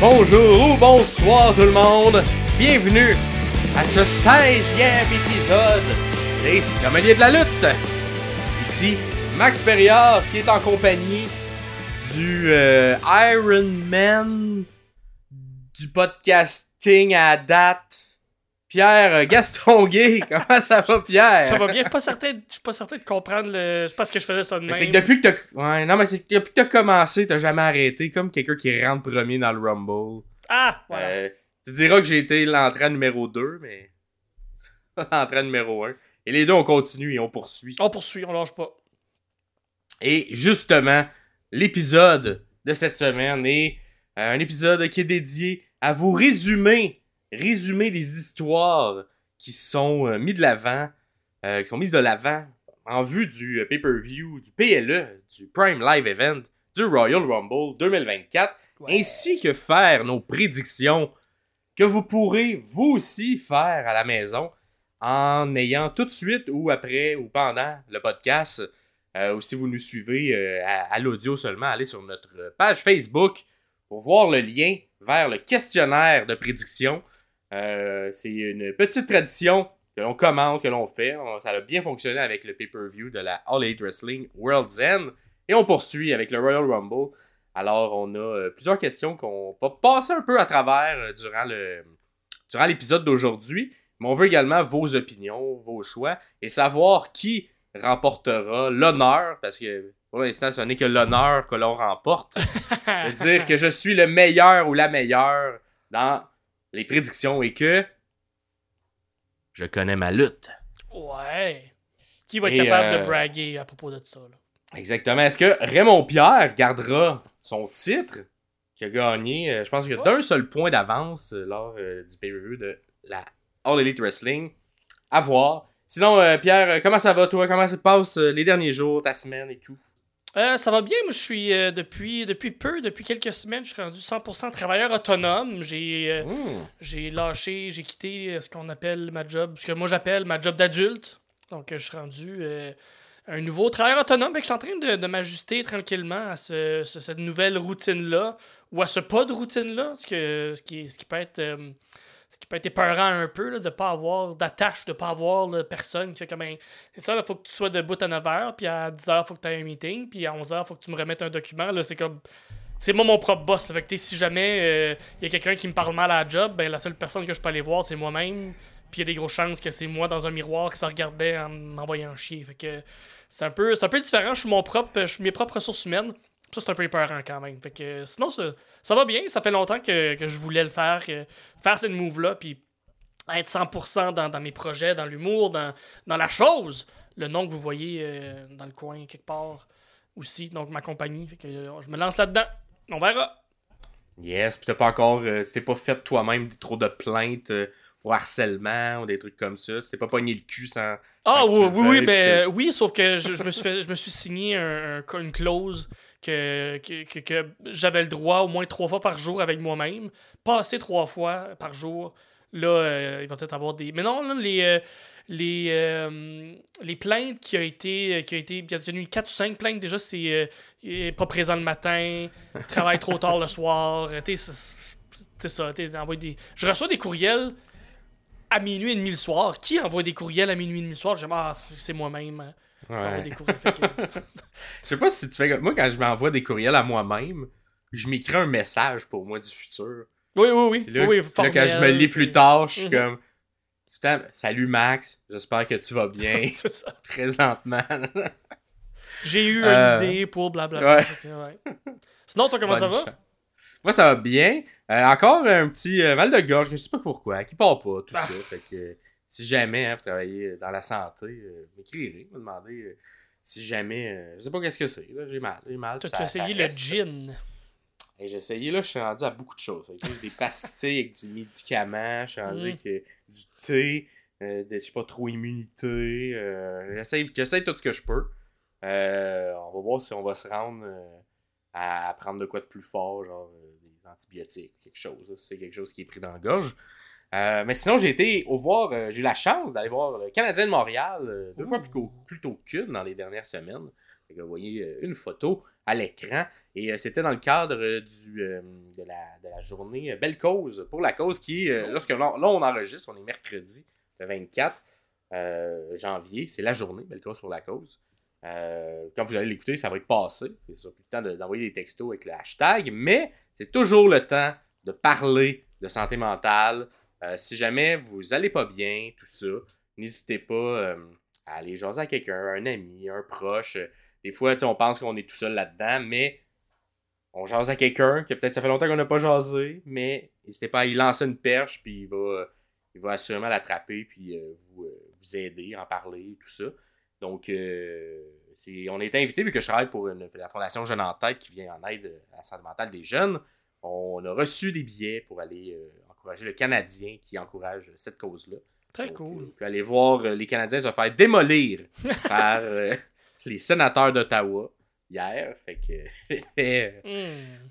bonjour ou bonsoir tout le monde. Bienvenue à ce 16e épisode des Sommeliers de la lutte. Ici Max Perriard qui est en compagnie du euh, Iron Man du podcasting à date. Pierre Gaston Gay, comment ça va Pierre? Ça va bien, je suis pas certain, je suis pas certain de comprendre le. C'est parce que je faisais ça de même. C'est que depuis que t'as. Ouais, non, mais c'est que depuis que t'as commencé, t'as jamais arrêté, comme quelqu'un qui rentre premier dans le Rumble. Ah! Voilà. Euh, tu diras que j'ai été l'entrée numéro 2, mais. l'entrée numéro 1. Et les deux, on continue et on poursuit. On poursuit, on lâche pas. Et justement, l'épisode de cette semaine est euh, un épisode qui est dédié à vous résumer, résumer les histoires qui sont euh, mis de l'avant, euh, qui sont mises de l'avant en vue du euh, pay-per-view, du PLE, du Prime Live Event, du Royal Rumble 2024, Ouais. ainsi que faire nos prédictions que vous pourrez vous aussi faire à la maison en ayant tout de suite ou après ou pendant le podcast euh, ou si vous nous suivez euh, à, à l'audio seulement, allez sur notre page Facebook pour voir le lien vers le questionnaire de prédiction. Euh, c'est une petite tradition que l'on commande, que l'on fait. On- ça a bien fonctionné avec le pay-per-view de la All Elite Wrestling World's End. Et on poursuit avec le Royal Rumble. Alors, on a euh, plusieurs questions qu'on va passer un peu à travers euh, durant le durant l'épisode d'aujourd'hui. Mais on veut également vos opinions, vos choix et savoir qui remportera l'honneur, parce que pour l'instant, ce n'est que l'honneur que l'on remporte, dire que je suis le meilleur ou la meilleure dans les prédictions et que je connais ma lutte. Ouais. Qui va être Et, capable euh, de braguer à propos de ça, là? Exactement. Est-ce que Raymond Pierre gardera son titre qui a gagné, euh, je pense qu'il y a d'un seul point d'avance euh, lors euh, du pay-per-view de la All Elite Wrestling. À voir. Sinon, euh, Pierre, euh, comment ça va toi? Comment se passent euh, les derniers jours, ta semaine et tout? Euh, ça va bien, moi je suis euh, depuis, depuis peu, depuis quelques semaines, je suis rendu 100% travailleur autonome. J'ai euh, Hmm. j'ai lâché, j'ai quitté euh, ce qu'on appelle ma job, ce que moi j'appelle ma job d'adulte. Donc euh, je suis rendu un nouveau travailleur autonome. Fait que je suis en train de, de m'ajuster tranquillement à ce- ce- cette nouvelle routine-là, ou à ce pas de routine-là, ce, que- ce, qui, ce qui peut être. Euh, ce qui peut être épeurant un peu, là, de pas avoir d'attache, de pas avoir là, personne qui fait comme un. C'est ça, il faut que tu sois debout à 9h, puis à 10h, il faut que tu aies un meeting, puis à 11h, il faut que tu me remettes un document. Là, c'est comme. C'est moi mon propre boss. Fait que si jamais il y a quelqu'un qui me parle mal à la job, ben la seule personne que je peux aller voir, c'est moi-même. Puis il y a des grosses chances que c'est moi dans un miroir qui se regardait en m'envoyant chier. Fait que c'est un peu, c'est un peu différent. Je suis mon propre, je suis mes propres ressources humaines. Ça, c'est un peu épeurant quand même. Fait que sinon, ça, ça va bien. Ça fait longtemps que, que je voulais le faire, que- faire cette move-là, puis être 100% dans, dans mes projets, dans l'humour, dans, dans la chose. Le nom que vous voyez euh, dans le coin, quelque part aussi. Donc, ma compagnie. Fait que euh, je me lance là-dedans. On verra. Yes, puis t'as pas encore. euh, t'es pas fait toi-même trop de plaintes euh, au harcèlement ou des trucs comme ça. Tu t'es pas pogné le cul sans. Ah oui, oui, oui, mais oui, sauf que je, je me suis fait- je me suis signé un- un- une clause que, que, que- j'avais le droit au moins trois fois par jour avec moi-même. Passer trois fois par jour, là, euh, il va peut-être avoir des. Mais non, là, les. euh, les, euh, les plaintes qui ont été. Qui ont été il y a eu 4 ou 5 plaintes déjà, c'est euh, pas présent le matin, travaille trop tard le soir. euh, tu ça. tu sais, envoie des... Je reçois des courriels à minuit et demi le soir. Qui envoie des courriels à minuit et demi le soir? Je ah, c'est moi-même. Je vais envoyer Ouais. des courriels. Fait que- Je sais pas si tu fais comme. Moi, quand je m'envoie des courriels à moi-même, je m'écris un message pour moi du futur. oui, oui, oui. Là, oui, oui, puis là, quand je me lis plus puis- tard, je suis Mhm. comme. Salut Max, j'espère que tu vas bien ça. présentement. J'ai eu Euh, une idée pour blablabla. ouais. Ouais. Sinon, toi, comment ça va? chance. Moi, ça va bien. Euh, encore un petit euh, mal de gorge, je sais pas pourquoi, qui part pas, tout Ah. ça. Fait que euh, si jamais hein, vous travaillez dans la santé, euh, m'écrirez, me demandez euh, si jamais. euh, je sais pas qu'est-ce que c'est, là, j'ai mal. J'ai mal. Toi, tu as essayé le gin? Et j'ai essayé, là, je suis rendu à beaucoup de choses. J'ai des pastilles avec du médicament, je suis rendu Mm. avec du thé, euh, des, je sais pas trop, immunité. euh, j'essaye, j'essaye tout ce que je peux. On va voir si on va se rendre à prendre de quoi de plus fort, genre des antibiotiques, quelque chose. c'est quelque chose qui est pris dans la gorge. Euh, mais sinon, j'ai été au voir, euh, j'ai eu la chance d'aller voir le Canadien de Montréal euh, deux fois plus, qu'au- plus tôt qu'une dans les dernières semaines. Vous voyez une photo à l'écran. Et c'était dans le cadre du, de, la, de la journée Belle Cause. Pour la cause qui, lorsque là, on enregistre, on est mercredi, le 24 euh, janvier. C'est la journée Belle Cause pour la cause. Quand vous allez l'écouter, ça va être passé. C'est sûr, plus le temps de- d'envoyer des textos avec le hashtag. Mais c'est toujours le temps de parler de santé mentale. Euh, si jamais vous allez pas bien, tout ça, n'hésitez pas euh, à aller jaser à quelqu'un, un ami, un proche. Des fois, on pense qu'on est tout seul là-dedans, mais on jase à quelqu'un que peut-être ça fait longtemps qu'on n'a pas jasé, mais n'hésitez pas à y lancer une perche, puis il va, il va assurément l'attraper, puis euh, vous, vous aider, en parler, tout ça. Donc, c'est, on est invité, vu que je travaille pour la Fondation Jeunes en Tête qui vient en aide à la santé mentale des jeunes. On a reçu des billets pour aller encourager le Canadien qui encourage cette cause-là. Très Donc, cool. euh, puis aller voir euh, les Canadiens se faire démolir par euh, les sénateurs d'Ottawa hier. Fait que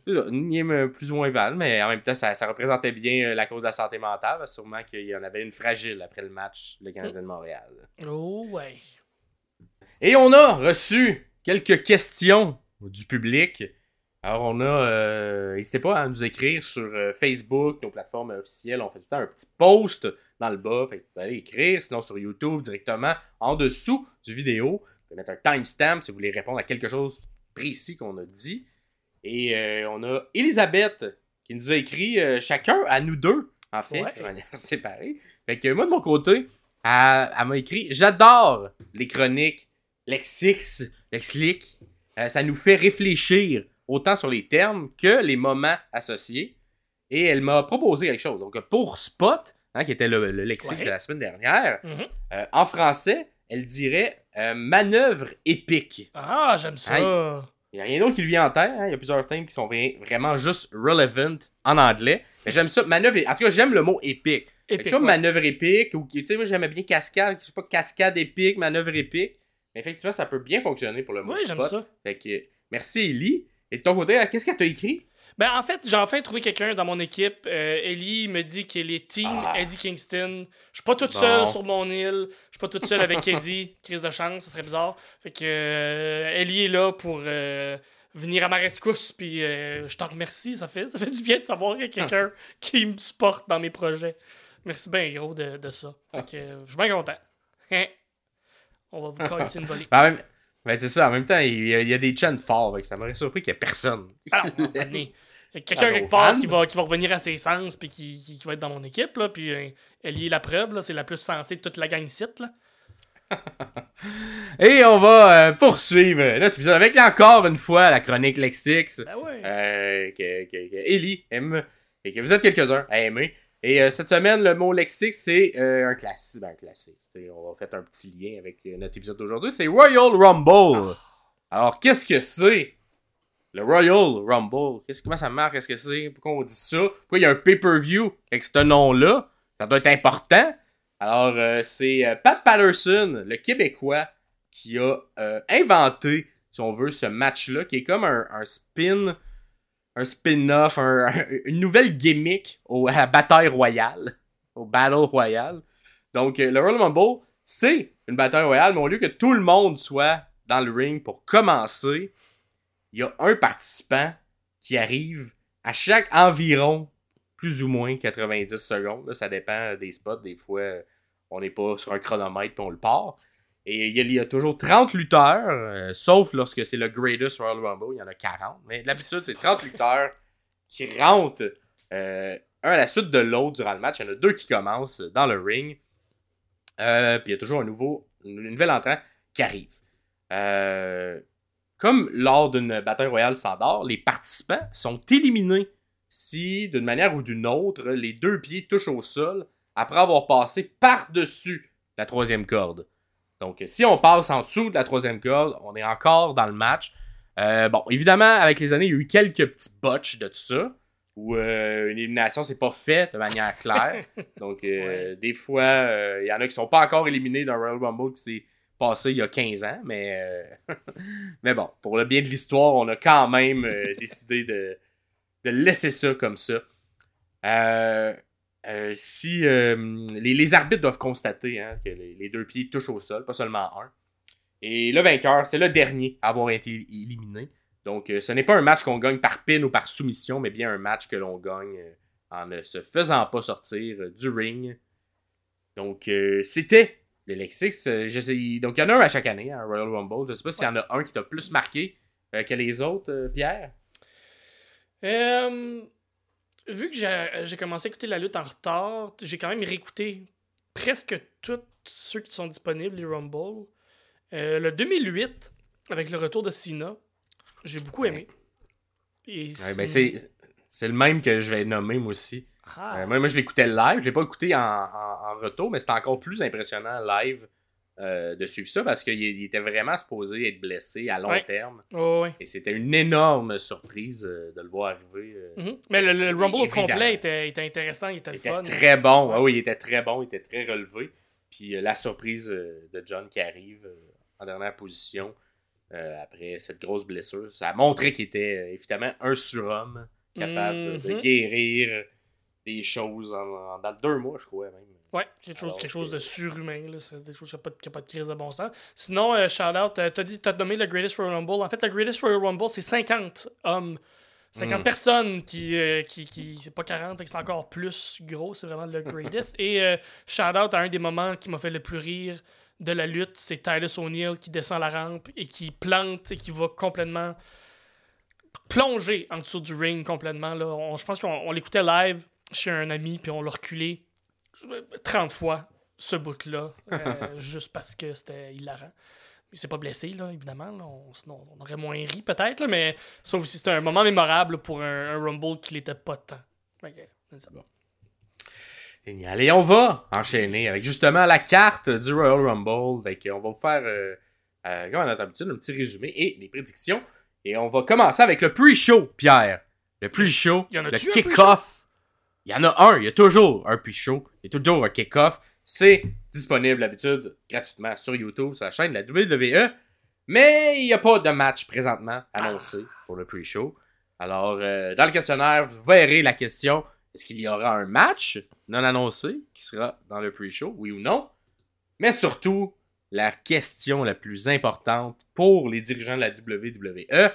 euh, plus ou moins val, mais en même temps, ça, ça représentait bien la cause de la santé mentale. Sûrement qu'il y en avait une fragile après le match, le Canadien de Montréal. Oh, ouais. Et on a reçu quelques questions du public. Alors, on a. euh, N'hésitez pas à nous écrire sur euh, Facebook, nos plateformes officielles. On fait tout le temps un petit post dans le bas. Fait que vous allez écrire, sinon sur YouTube directement en dessous du vidéo. Vous pouvez mettre un timestamp si vous voulez répondre à quelque chose précis qu'on a dit. Et euh, on a Elisabeth qui nous a écrit chacun à nous deux, en fait, Ouais. de manière séparée. Fait que moi, de mon côté, elle, elle m'a écrit J'adore les chroniques Lexix, Lexlic. Ça nous fait réfléchir autant sur les termes que les moments associés. Et elle m'a proposé quelque chose. Donc, pour Spot, hein, qui était le, le lexique Ouais. de la semaine dernière, Mhm. euh, en français, elle dirait euh, manœuvre épique. Ah, j'aime ça. Il n'y a rien d'autre qui lui vient en tête. hein. Il y a plusieurs thèmes qui sont vra- vraiment juste relevant en anglais. Mais j'aime ça. Manœuvre, en tout cas, j'aime le mot épique. Épique. ouais. manœuvre épique, ou tu sais, moi j'aimais bien cascade, je sais pas, cascade épique, manœuvre épique. Mais effectivement, ça peut bien fonctionner pour le mot Oui, j'aime ça. Fait que, merci Ellie. Et de ton côté, euh, qu'est-ce qu'elle t'a écrit? Ben, en fait, j'ai enfin trouvé quelqu'un dans mon équipe. Euh, Ellie me dit qu'elle est team Ah. Eddie Kingston. Je suis pas toute Bon. seule sur mon île. Je suis pas toute seule avec Eddie. Crise de chance, ça serait bizarre. Fait que euh, Ellie est là pour euh, venir à ma rescousse. Puis je t'en remercie. Ça fait, ça fait du bien de savoir qu'il y a quelqu'un qui me supporte dans mes projets. Merci bien gros de, de ça. Fait que euh, je suis bien content. On va vous coller une volée. Ben, ben, c'est ça, en même temps, il y a, il y a des chants forts. ça m'aurait surpris qu'il n'y ait personne. Alors, à un moment donné, il y a quelqu'un Ah, quelque part qui va, qui va revenir à ses sens puis qui, qui, qui va être dans mon équipe. Là, puis euh, elle y est la preuve. là, C'est la plus sensée de toute la gang site. Là. Et on va euh, poursuivre notre épisode avec encore une fois la chronique Lexix. Ben ouais. euh, que, que, que Ellie aime et que vous êtes quelques-uns à aimer. Et euh, cette semaine, le mot lexique, c'est euh, un classique. Ben, un classique. On va faire un petit lien avec euh, notre épisode d'aujourd'hui. C'est Royal Rumble. Alors, qu'est-ce que c'est le Royal Rumble? Qu'est-ce, comment ça marche? Qu'est-ce que c'est? Pourquoi on dit ça? Pourquoi il y a un pay-per-view avec ce nom-là? Ça doit être important. Alors, euh, c'est Pat Patterson, le Québécois, qui a inventé, si on veut, ce match-là, qui est comme un, un spin, un spin-off, un- un- une nouvelle gimmick au, à bataille royale, au Battle Royale. Donc, euh, le Royal Rumble, c'est une bataille royale, mais au lieu que tout le monde soit dans le ring pour commencer, il y a un participant qui arrive à chaque environ plus ou moins 90 secondes. Ça dépend des spots. Des fois, euh, on n'est pas sur un chronomètre et on le part. Et il y a, toujours 30 lutteurs, euh, sauf lorsque c'est le Greatest Royal Rumble, il y en a 40. Mais d'habitude, c'est 30 lutteurs qui rentrent euh, un à la suite de l'autre durant le match. Il y en a deux qui commencent dans le ring. Euh, puis il y a toujours un nouveau, une nouvelle entrant qui arrive. Comme lors d'une bataille royale standard, les participants sont éliminés si, d'une manière ou d'une autre, les deux pieds touchent au sol après avoir passé par-dessus la troisième corde. Donc, si on passe en dessous de la troisième corde, on est encore dans le match. Euh, bon, évidemment, avec les années, il y a eu quelques petits botches de tout ça, où euh, une élimination s'est pas faite de manière claire. Donc, euh, des fois, euh, il y en a qui sont pas encore éliminés d'un Royal Rumble qui s'est passé il y a 15 ans, mais, euh, mais bon, pour le bien de l'histoire, on a quand même euh, décidé de, de laisser ça comme ça. Euh, si euh, les, arbitres doivent constater hein, que les, deux pieds touchent au sol, pas seulement un. Et le vainqueur, c'est le dernier à avoir été éliminé. Donc, euh, ce n'est pas un match qu'on gagne par pin ou par soumission, mais bien un match que l'on gagne en ne se faisant pas sortir du ring. Donc, c'était le Lexix. donc, il y en a un à chaque année, hein, Royal Rumble. Je ne sais pas s'il y en a un qui t'a plus marqué que les autres, Pierre? Vu que j'ai commencé à écouter la lutte en retard, j'ai quand même réécouté presque tous ceux qui sont disponibles, les Rumble. le 2008, avec le retour de Cena, j'ai beaucoup aimé. Ben, c'est le même que je vais nommer moi aussi. Ah. Euh, moi, moi, je l'écoutais live. Je l'ai pas écouté en, en, retour, mais c'était encore plus impressionnant live euh, de suivre ça parce qu'il était vraiment supposé être blessé à long terme. Et c'était une énorme surprise euh, de le voir arriver. Mhm. Mais le, Rumble au complet était, intéressant, il était, il fun. très bon. Ah oui, il était très bon, il était très relevé. Puis la surprise de John qui arrive en dernière position. Euh, après cette grosse blessure. Ça a montré qu'il était euh, évidemment un surhomme capable de mhm. guérir des choses en, dans deux mois, je crois même. Ouais, quelque chose, quelque chose de surhumain. C'est des choses qui n'ont pas, pas, de crise de bon sens. Sinon, euh, shout out, t'as dit, t'as nommé le Greatest Royal Rumble. En fait, le Greatest Royal Rumble, c'est 50 hommes. 50 mm. personnes qui, qui, qui c'est pas 40, c'est encore plus gros, c'est vraiment le greatest. Et shout out à un des moments qui m'a fait le plus rire de la lutte, c'est Titus O'Neill qui descend la rampe et qui plante et qui va complètement plonger en dessous du ring complètement. Là. je pense qu'on l'écoutait live chez un ami, puis on l'a reculé 30 fois, ce bout-là, euh, juste parce que c'était hilarant. Il s'est pas blessé, là, évidemment. On, sinon, on aurait moins ri, peut-être, mais ça aussi, c'était un moment mémorable pour un, Rumble qui n'était pas tant. Ok, c'est bon. Génial. Et on va enchaîner avec justement la carte du Royal Rumble. on va vous faire, euh, euh, comme à notre habitude, un petit résumé et les prédictions. Et on va commencer avec le pre-show, Pierre. Le pre-show, le kick-off. Il y en a un, il y a toujours un pre-show, il y a toujours un kick-off. C'est disponible d'habitude gratuitement sur YouTube, sur la chaîne de la WWE. Mais il n'y a pas de match présentement annoncé pour le pre-show. Alors, euh, dans le questionnaire, vous verrez la question est-ce qu'il y aura un match non annoncé qui sera dans le pre-show, oui ou non? Mais surtout, la question la plus importante pour les dirigeants de la WWE,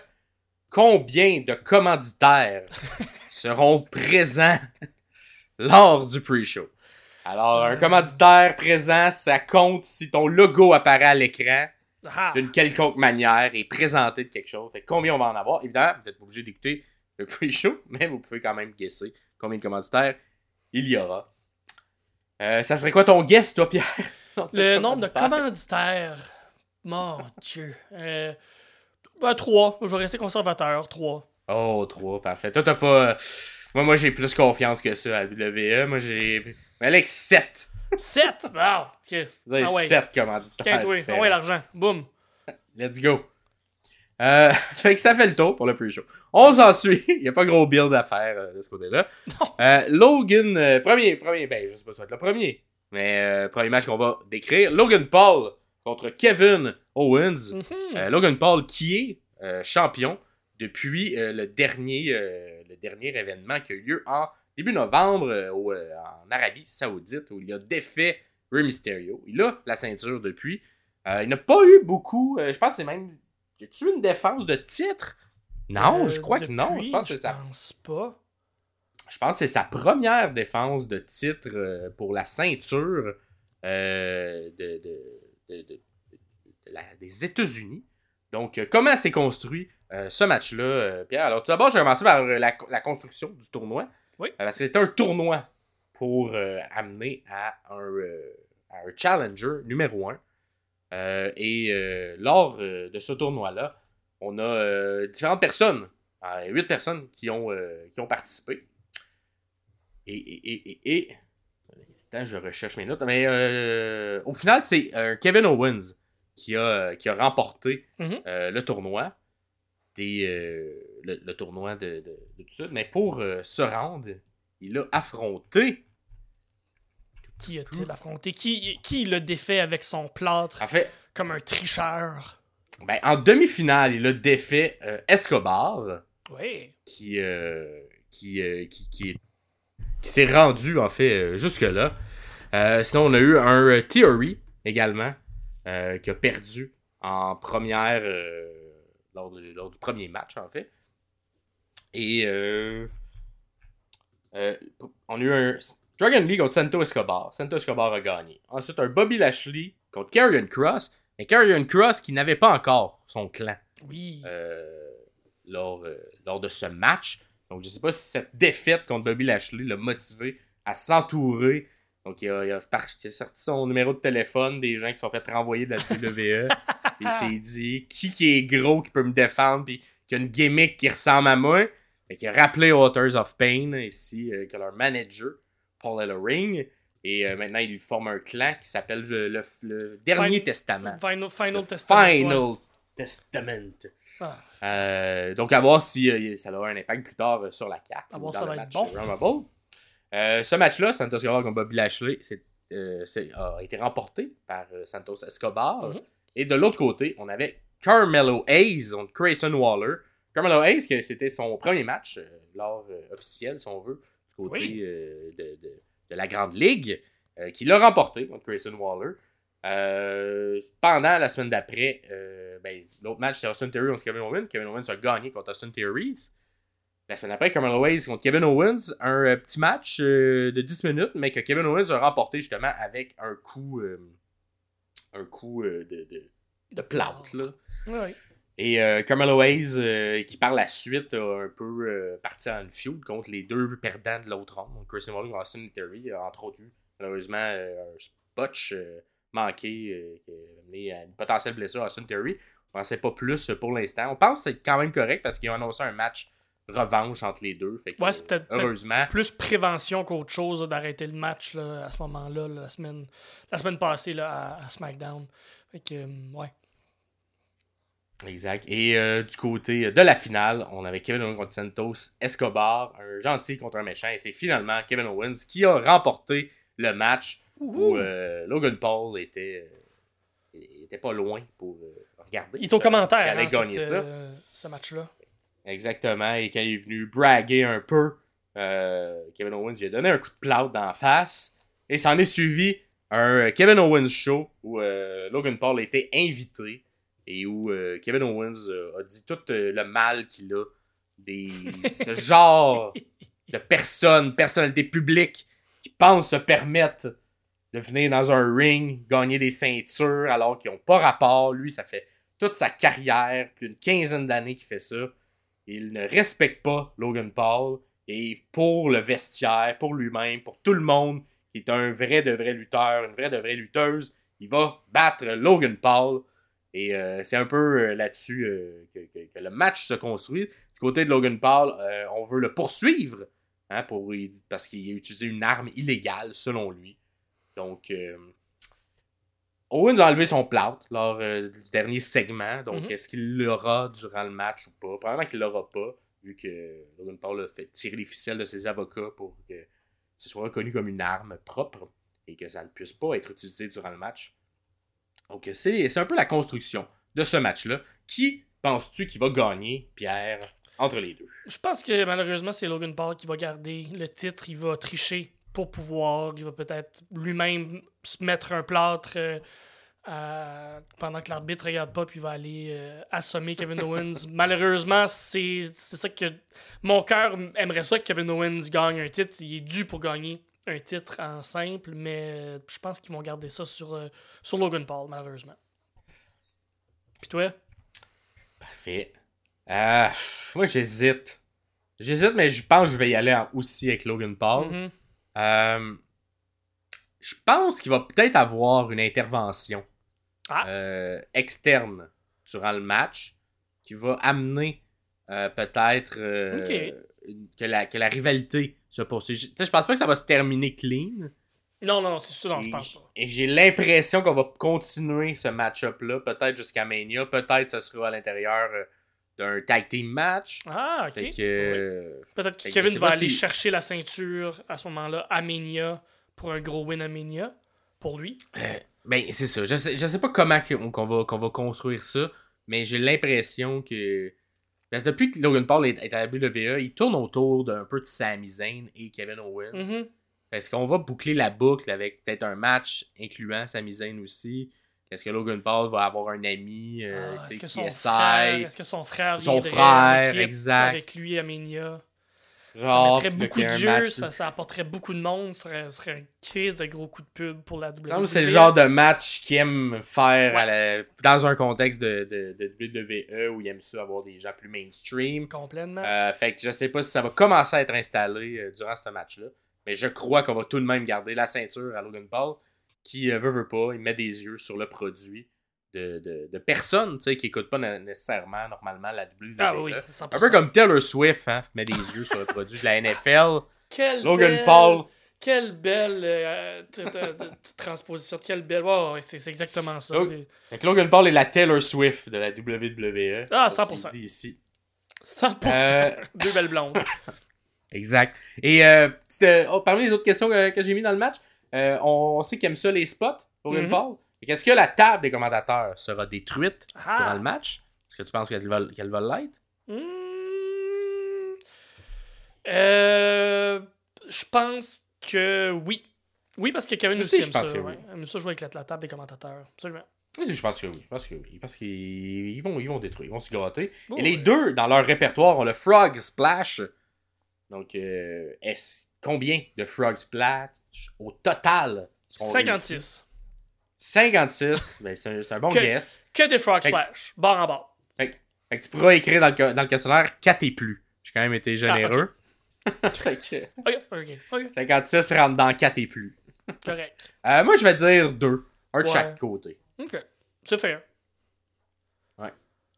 combien de commanditaires seront présents lors du pre-show? Alors, un commanditaire présent, ça compte si ton logo apparaît à l'écran ah. d'une quelconque manière et présenté de quelque chose. combien on va en avoir? Évidemment, vous n'êtes pas obligé d'écouter le pre-show, mais vous pouvez quand même guesser combien de commanditaires il y aura. Euh, ça serait quoi ton guess, toi, Pierre? Le nombre de commanditaires. Mon Dieu. Euh, bah, trois. Je vais rester conservateur. Trois. Oh, trois. Parfait. Toi, t'as pas. Moi, moi j'ai plus confiance que ça à WWE. Moi, j'ai. Alex, 7. 7? Wow. Vous avez 7 ah commanditaires. oui. Ah ouais, l'argent. Boum. Let's go. Euh, fait que ça fait le tour pour le pre-show. On s'en suit. Il n'y a pas gros build à faire euh, de ce côté-là. Euh, Logan, premier, premier, ben je sais pas ça le premier, mais premier match qu'on va décrire. Logan Paul contre Kevin Owens. Mhm. Logan Paul qui est champion depuis le, dernier, le dernier événement qui a eu lieu en début novembre en Arabie Saoudite où il a défait Rey Mysterio. Il a la ceinture depuis. il n'a pas eu beaucoup, je pense que c'est même y a-tu une défense de titre? Non, je euh, crois que non. Je pense, que pense pas. Je pense que c'est sa première défense de titre euh, pour la ceinture euh, de, des États-Unis. Donc, comment s'est construit ce match-là, Pierre? Alors, tout d'abord, je vais commencer par la, construction du tournoi. Oui. c'est un tournoi pour amener à un, à un challenger numéro 1 euh, et euh, lors euh, de ce tournoi-là, on a différentes personnes, huit personnes qui ont, qui ont participé. Et, et, et, et, je recherche mes notes. Mais au final, c'est Kevin Owens qui a, qui a remporté mhm. le tournoi. Des, le, tournoi de, tout ça. Mais pour se rendre, il a affronté qui a-t-il affronté? Qui, qui l'a défait avec son plâtre en fait, comme un tricheur? Ben, en demi-finale, il a défait euh, Escobar. Oui. Qui, euh, qui, euh, qui, qui, qui s'est rendu, en fait, jusque-là. sinon, on a eu un Theory également, qui a perdu en première. euh, lors, de- lors du premier match, en fait. Et. euh, euh, on a eu un. Dragon Lee contre Santo Escobar. Santo Escobar a gagné. Ensuite, un Bobby Lashley contre Karrion Cross. Mais Karrion Cross qui n'avait pas encore son clan Oui. euh, lors, euh, lors de ce match. Donc, je sais pas si cette défaite contre Bobby Lashley l'a motivé à s'entourer. Donc, il a, il a par- il a sorti son numéro de téléphone des gens qui sont fait renvoyer de la WWE. puis il s'est dit qui qui est gros, qui peut me défendre, puis qui a une gimmick qui ressemble à moi? Fait qu'il a rappelé Authors of Pain, ici, euh, que leur manager, Paul Ellering. Et euh, maintenant, il forme un clan qui s'appelle le, le- le Dernier Fin- Testament. Final, Final Le Testament. ouais. Final Testament. Ah, Euh, donc, à voir si euh, ça aura un impact plus tard sur la carte. À voir ça le va être match bon. Euh, ce match-là, Santos Escobar contre Bobby Lashley, c'est, euh, c'est- a été remporté par euh, Santos Escobar. Mhm. Et de l'autre côté, on avait Carmelo Hayes contre Grayson Waller. Carmelo Hayes, que c'était son premier match, lors euh, officiel, si on veut, du côté Oui. de, de- de la Grande Ligue, qui l'a remporté contre Grayson Waller. Euh, pendant la semaine d'après, euh, ben, l'autre match, c'était Austin Theory contre Kevin Owens. Kevin Owens a gagné contre Austin Theory. La semaine après, Carmelo Hayes contre Kevin Owens. Un euh, petit match euh, de 10 minutes, mais que Kevin Owens a remporté justement avec un coup, euh, un coup de, de, de plâtre. Là. Et euh, Carmelo Hayes, euh, qui par la suite a un peu euh, parti en feud contre les deux perdants de l'autre ronde. Donc Christian Waller et Austin Theory a entre autres eu malheureusement un spotch manqué qui a amené à une potentielle blessure à Austin Theory. On n'en sait pas plus pour l'instant. On pense que c'est quand même correct parce qu'ils ont annoncé un match revanche entre les deux. Fait que, Ouais, c'est peut-être- heureusement. Plus prévention qu'autre chose là, d'arrêter le match là, à ce moment-là, là, la, semaine, la semaine passée là, à, à SmackDown. Fait que, euh, ouais. Exact. Et euh, du côté de la finale, on avait Kevin Owens contre Santos Escobar, un gentil contre un méchant. Et c'est finalement Kevin Owens qui a remporté le match où euh, Logan Paul était, euh, était pas loin pour regarder. Il est au commentaire, Il hein, ça. ce match-là. Exactement. Et quand il est venu braguer un peu, euh, Kevin Owens lui a donné un coup de plâtre dans la face. Et s'en est suivi un Kevin Owens show où euh, Logan Paul a été invité et où euh, Kevin Owens a dit tout le mal qu'il a des ce genre de personnes, personnalités publiques qui pensent se permettre de venir dans un ring, gagner des ceintures alors qu'ils n'ont pas rapport. Lui, ça fait toute sa carrière, plus d'une quinzaine d'années qu'il fait ça. Il ne respecte pas Logan Paul. Et pour le vestiaire, pour lui-même, pour tout le monde qui est un vrai de vrai lutteur, une vraie de vraie lutteuse, il va battre Logan Paul. Et euh, c'est un peu euh, là-dessus euh, que, le match se construit. Du côté de Logan Paul, on veut le poursuivre hein, parce qu'il a utilisé une arme illégale, selon lui. Donc, Owens a enlevé son plâtre lors euh, du dernier segment. Donc, Mhm. est-ce qu'il l'aura durant le match ou pas? Probablement qu'il l'aura pas, vu que Logan Paul a fait tirer les ficelles de ses avocats pour que ce soit reconnu comme une arme propre et que ça ne puisse pas être utilisé durant le match. Donc, c'est c'est un peu la construction de ce match-là. Qui penses-tu qui va gagner, Pierre, entre les deux? Je pense que malheureusement, c'est Logan Paul qui va garder le titre. Il va tricher pour pouvoir. Il va peut-être lui-même se mettre un plâtre euh, à- pendant que l'arbitre regarde pas, puis il va aller euh, assommer Kevin Owens. malheureusement, c'est c'est ça que. Mon cœur aimerait ça que Kevin Owens gagne un titre. Il est dû pour gagner un titre en simple, mais je pense qu'ils vont garder ça sur, euh, sur Logan Paul, malheureusement. Puis toi? Parfait. Euh, moi, j'hésite. J'hésite, mais je pense que je vais y aller aussi avec Logan Paul. Mhm. Euh, je pense qu'il va peut-être avoir une intervention Ah. euh, externe durant le match qui va amener euh, peut-être que, la, que la rivalité se poursuive. Je- Je pense pas que ça va se terminer clean. Non, non, c'est ça, non, je Et- pense pas. Et j'ai l'impression qu'on va continuer ce match-up-là, peut-être jusqu'à Mania, peut-être ce sera à l'intérieur d'un tag team match. Ah, ok. Euh, Peut-être que Kevin va aller si- chercher la ceinture à ce moment-là à Mania pour un gros win à Mania pour lui. Euh, ben, c'est ça. Je sais, je sais pas comment qu'on va, va construire ça, mais j'ai l'impression que. Parce que depuis que Logan Paul est, est à la WWE, il tourne autour d'un peu de Sami Zayn et Kevin Owens. Mhm. Est-ce qu'on va boucler la boucle avec peut-être un match incluant Sami Zayn aussi Est-ce que Logan Paul va avoir un ami euh, Ah, est-ce que son frère, est-ce que son frère Son frère, exact. avec lui à Mania? Ça mettrait beaucoup de jeux, ça, ça apporterait beaucoup de monde, ça serait, serait une crise de gros coups de pub pour la WWE. c'est le genre de match qu'il aime faire à la- dans un contexte de, de, de WWE où il aime ça avoir des gens plus mainstream. Complètement. Euh, fait que je sais pas si ça va commencer à être installé euh, durant ce match-là. Mais je crois qu'on va tout de même garder la ceinture à Logan Paul qui euh, veut, veut pas, il met des yeux sur le produit de, de, de personnes tu sais, qui écoutent pas nécessairement normalement la WWE. ah oui, là. 100%. Un peu comme Taylor Swift hein, met des yeux sur le produit de la NFL. Quelle Logan belle- Paul. Quelle belle euh, transposition. Quelle belle. Ouais, c'est c'est exactement ça. Oh. Fait que Logan Paul est la Taylor Swift de la WWE. Ah, Ça, 100%. c'est dit ici. 100%. Euh, Deux belles blondes. Exact. Et euh, euh, oh, parmi les autres questions que, que j'ai mis dans le match, euh, on, on sait qu'il aime ça les spots, Logan Mhm. Paul. Fait Est-ce que la table des commentateurs sera détruite Ah. durant le match? Est-ce que tu penses qu'elle va, l'être? Hmm. Euh, je pense que oui. Oui, parce que Kevin aussi aussi, aime ça. que ouais. oui. aime ça jouer avec la, la table des commentateurs. Absolument. Oui, je pense que oui. Je pense que oui. Parce qu'ils ils vont, ils vont détruire, ils vont se gratter. Oh, Et les ouais. deux, dans leur répertoire, ont le Frog Splash. Donc, euh, combien de Frog Splash? Au total seront réussis? 56. 56. ben, c'est un, un bon Que- guess. Que des Frog Fait que- Splash. Bord en bord. Fait fait que tu pourras écrire dans le, ca- dans le questionnaire 4 et plus. J'ai quand même été généreux. Fait ok, ok. 56 rentre dans 4 et plus. Correct. Euh, moi, je vais dire 2. Un de Ouais. chaque côté. Ok. C'est fair.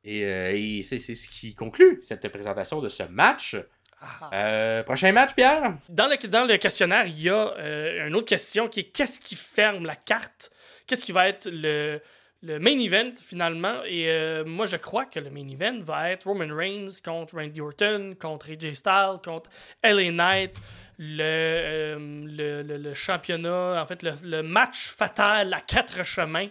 Et, euh, et c'est c'est ce qui conclut cette présentation de ce match. Ah. Euh, prochain match, Pierre? Dans le, dans le questionnaire, il y a euh, une autre question qui est qu'est-ce qui ferme la carte? Qu'est-ce qui va être le, le main event finalement? Et euh, moi, je crois que le main event va être Roman Reigns contre Randy Orton, contre AJ Styles, contre LA Knight, le, euh, le, le- le championnat, en fait, le, le match fatal à quatre chemins,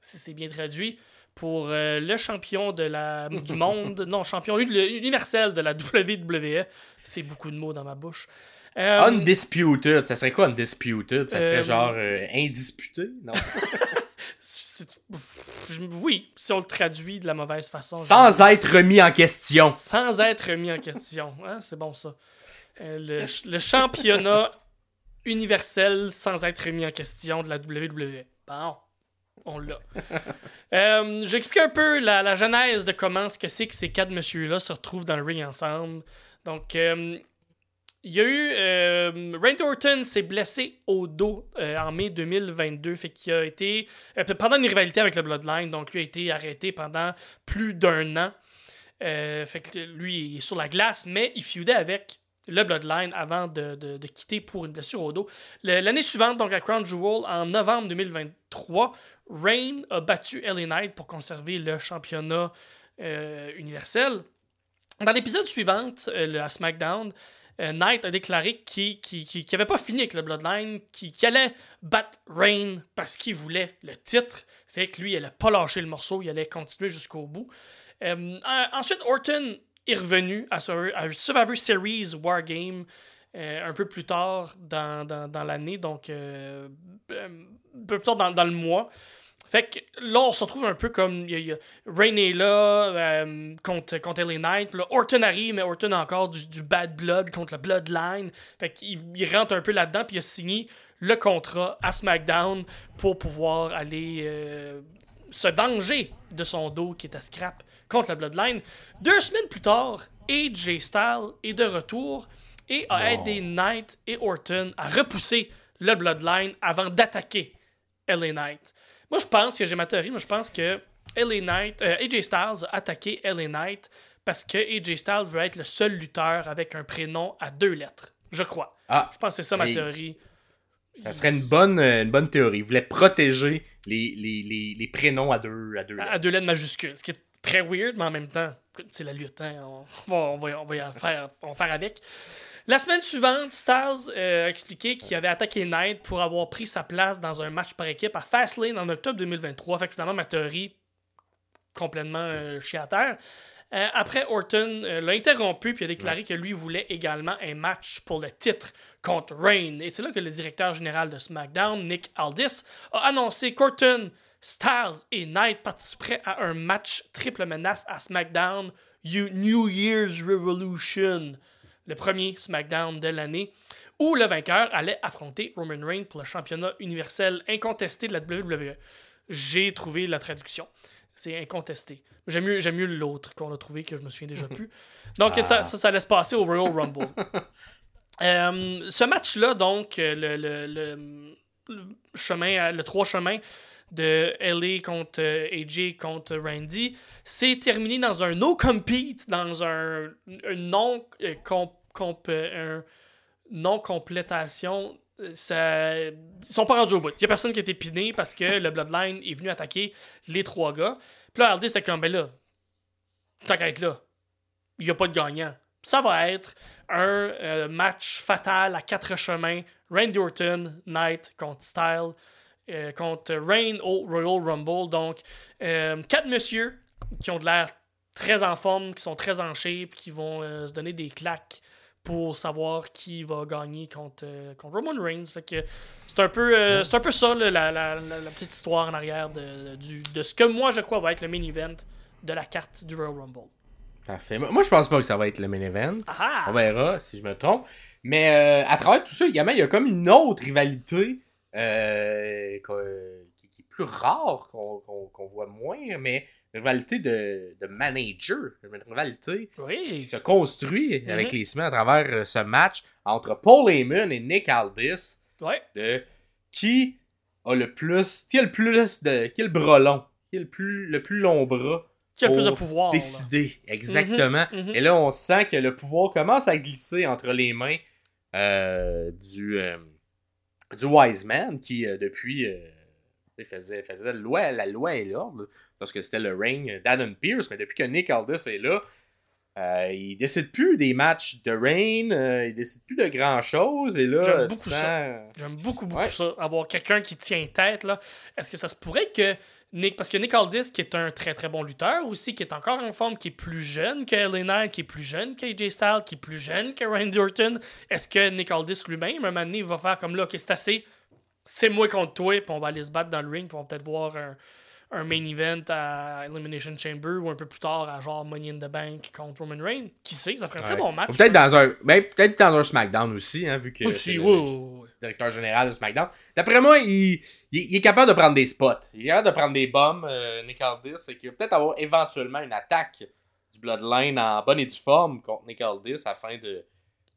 si c'est bien traduit. Pour euh, le champion de la, du monde, non, champion uni- universel de la WWE. C'est beaucoup de mots dans ma bouche. Euh, Undisputed. Ça serait quoi Undisputed? Ça serait Euh, genre euh, indisputé? Non. oui, si on le traduit de la mauvaise façon. Sans être remis en question. sans être mis en question. Hein, c'est bon ça. Euh, le, le championnat universel sans être mis en question de la WWE. Bon, on l'a. euh, je vais expliquer un peu la, genèse de comment ce que c'est que ces quatre messieurs-là se retrouvent dans le ring ensemble. Donc, euh, il y a eu. Euh, Randy Orton s'est blessé au dos en mai 2022. Fait qu'il a été. pendant une rivalité avec le Bloodline. Donc, lui a été arrêté pendant plus d'un an. Fait que lui, est sur la glace, mais il feudait avec le Bloodline avant de, quitter pour une blessure au dos. L'année suivante, donc à Crown Jewel, en novembre 2023, Reign a battu LA Knight pour conserver le championnat euh, universel. Dans l'épisode suivant, euh, à SmackDown, euh, Knight a déclaré qu'il n'avait pas fini avec le Bloodline, qu'il allait battre Reign parce qu'il voulait le titre. Fait que lui, il allait pas lâcher le morceau, il allait continuer jusqu'au bout. Euh, ensuite, Orton est revenu à, Sur- à Survivor Series Wargame un peu plus tard dans, dans- dans l'année, donc euh, euh, un peu plus tard dans, dans le mois. Fait que là, on se retrouve un peu comme. Y Reign est là euh, contre, contre LA Knight. Là, Orton arrive, mais Orton a encore du, du bad blood contre le Bloodline. Fait qu'il il rentre un peu là-dedans, puis il a signé le contrat à SmackDown pour pouvoir aller euh, se venger de son dos qui est à scrap contre la Bloodline. Deux semaines plus tard, AJ Styles est de retour et a Non. aidé Knight et Orton à repousser le Bloodline avant d'attaquer LA Knight. Moi, je pense que j'ai ma théorie, mais je pense que LA Knight, euh, AJ Styles a attaqué LA Knight parce que AJ Styles veut être le seul lutteur avec un prénom à deux lettres. Je crois. Ah, Je pense que c'est ça ma théorie. ça serait une bonne, euh, une bonne théorie. Il voulait protéger les, les, les, les prénoms à deux, à deux lettres. À deux lettres majuscules. Ce qui est très weird, mais en même temps, c'est la lutte. hein, On, va, on, va, on va y faire, on va faire avec. La semaine suivante, Styles euh, a expliqué qu'il avait attaqué Knight pour avoir pris sa place dans un match par équipe à Fastlane en octobre 2023. Fait que finalement, ma théorie complètement euh, terre. Euh, après, Orton euh, l'a interrompu puis a déclaré que lui voulait également un match pour le titre contre Reign. Et c'est là que le directeur général de SmackDown, Nick Aldis, a annoncé qu'Orton Styles et Knight participeraient à un match triple menace à SmackDown New Year's Revolution, le premier SmackDown de l'année, où le vainqueur allait affronter Roman Reigns pour le championnat universel incontesté de la WWE. J'ai trouvé la traduction. C'est incontesté. J'aime mieux, j'aime mieux l'autre qu'on a trouvé que je me souviens déjà plus. Donc ça, ça, ça, laisse passer au Royal Rumble. Euh, ce match-là, donc, le, le, le, chemin, le trois chemins de LA contre euh, AJ contre Randy, c'est terminé dans un no-compete, dans un, non euh, comp, un non complétation ça, ils sont pas rendus au bout. Il y a personne qui a été piné parce que le Bloodline est venu attaquer les trois gars. Puis là, Hardy, c'était comme, ben là, tant qu'à être là, il n'y a pas de gagnant. Ça va être un euh, match fatal à quatre chemins. Randy Orton, Knight contre Style, euh, contre Rain au Royal Rumble. Donc, euh, quatre messieurs qui ont de l'air très en forme, qui sont très en shape, qui vont se donner des claques pour savoir qui va gagner contre, euh, contre Roman Reigns. que c'est un peu euh, c'est un peu ça la, la, la, petite histoire en arrière de, du, de ce que moi je crois va être le main event de la carte du Royal Rumble. Parfait. Moi je pense pas que ça va être le main event. Ah! On verra si je me trompe. Mais euh, à travers tout ça, également, il y a comme une autre rivalité qui, est plus rare, qu'on voit moins, mais une rivalité de, de manager, une rivalité qui se construit avec les semaines à travers euh, ce match entre Paul Heyman et Nick Aldis. De qui a le plus, qui a le plus de, qui a le bras long, qui a le plus, le plus long bras. Qui a le plus de pouvoir. Décider, exactement. Mhm, mhm. Et là, on sent que le pouvoir commence à glisser entre les mains euh, du, euh, du Wise Man qui, depuis faisait, faisait la loi, la loi et l'ordre, parce que c'était le règne d'Adam Pierce, mais depuis que Nick Aldis est là, euh, il décide plus des matchs de Reign, euh, il décide plus de grand chose et là j'aime beaucoup ça. J'aime beaucoup beaucoup ça avoir quelqu'un qui tient tête là. Est-ce que ça se pourrait que Nick parce que Nick Aldis qui est un très très bon lutteur aussi qui est encore en forme qui est plus jeune que Knight, qui est plus jeune que AJ Styles, qui est plus jeune que Randy Orton, est-ce que Nick Aldis lui-même un moment donné va faire comme là OK, c'est assez c'est moi contre toi, puis on va aller se battre dans le ring, puis on va peut-être voir un, un, main event à Elimination Chamber ou un peu plus tard à genre Money in the Bank contre Roman Reigns. Qui sait, ça ferait un très bon match. Peut-être dans un ben, peut-être dans un SmackDown aussi, hein, vu que aussi, le, directeur général de SmackDown. D'après moi, il, il, est capable de prendre des spots. Il est capable de prendre des bombes, euh, Nick Aldis, et qu'il va peut-être avoir éventuellement une attaque du Bloodline en bonne et due forme contre Nick Aldis afin de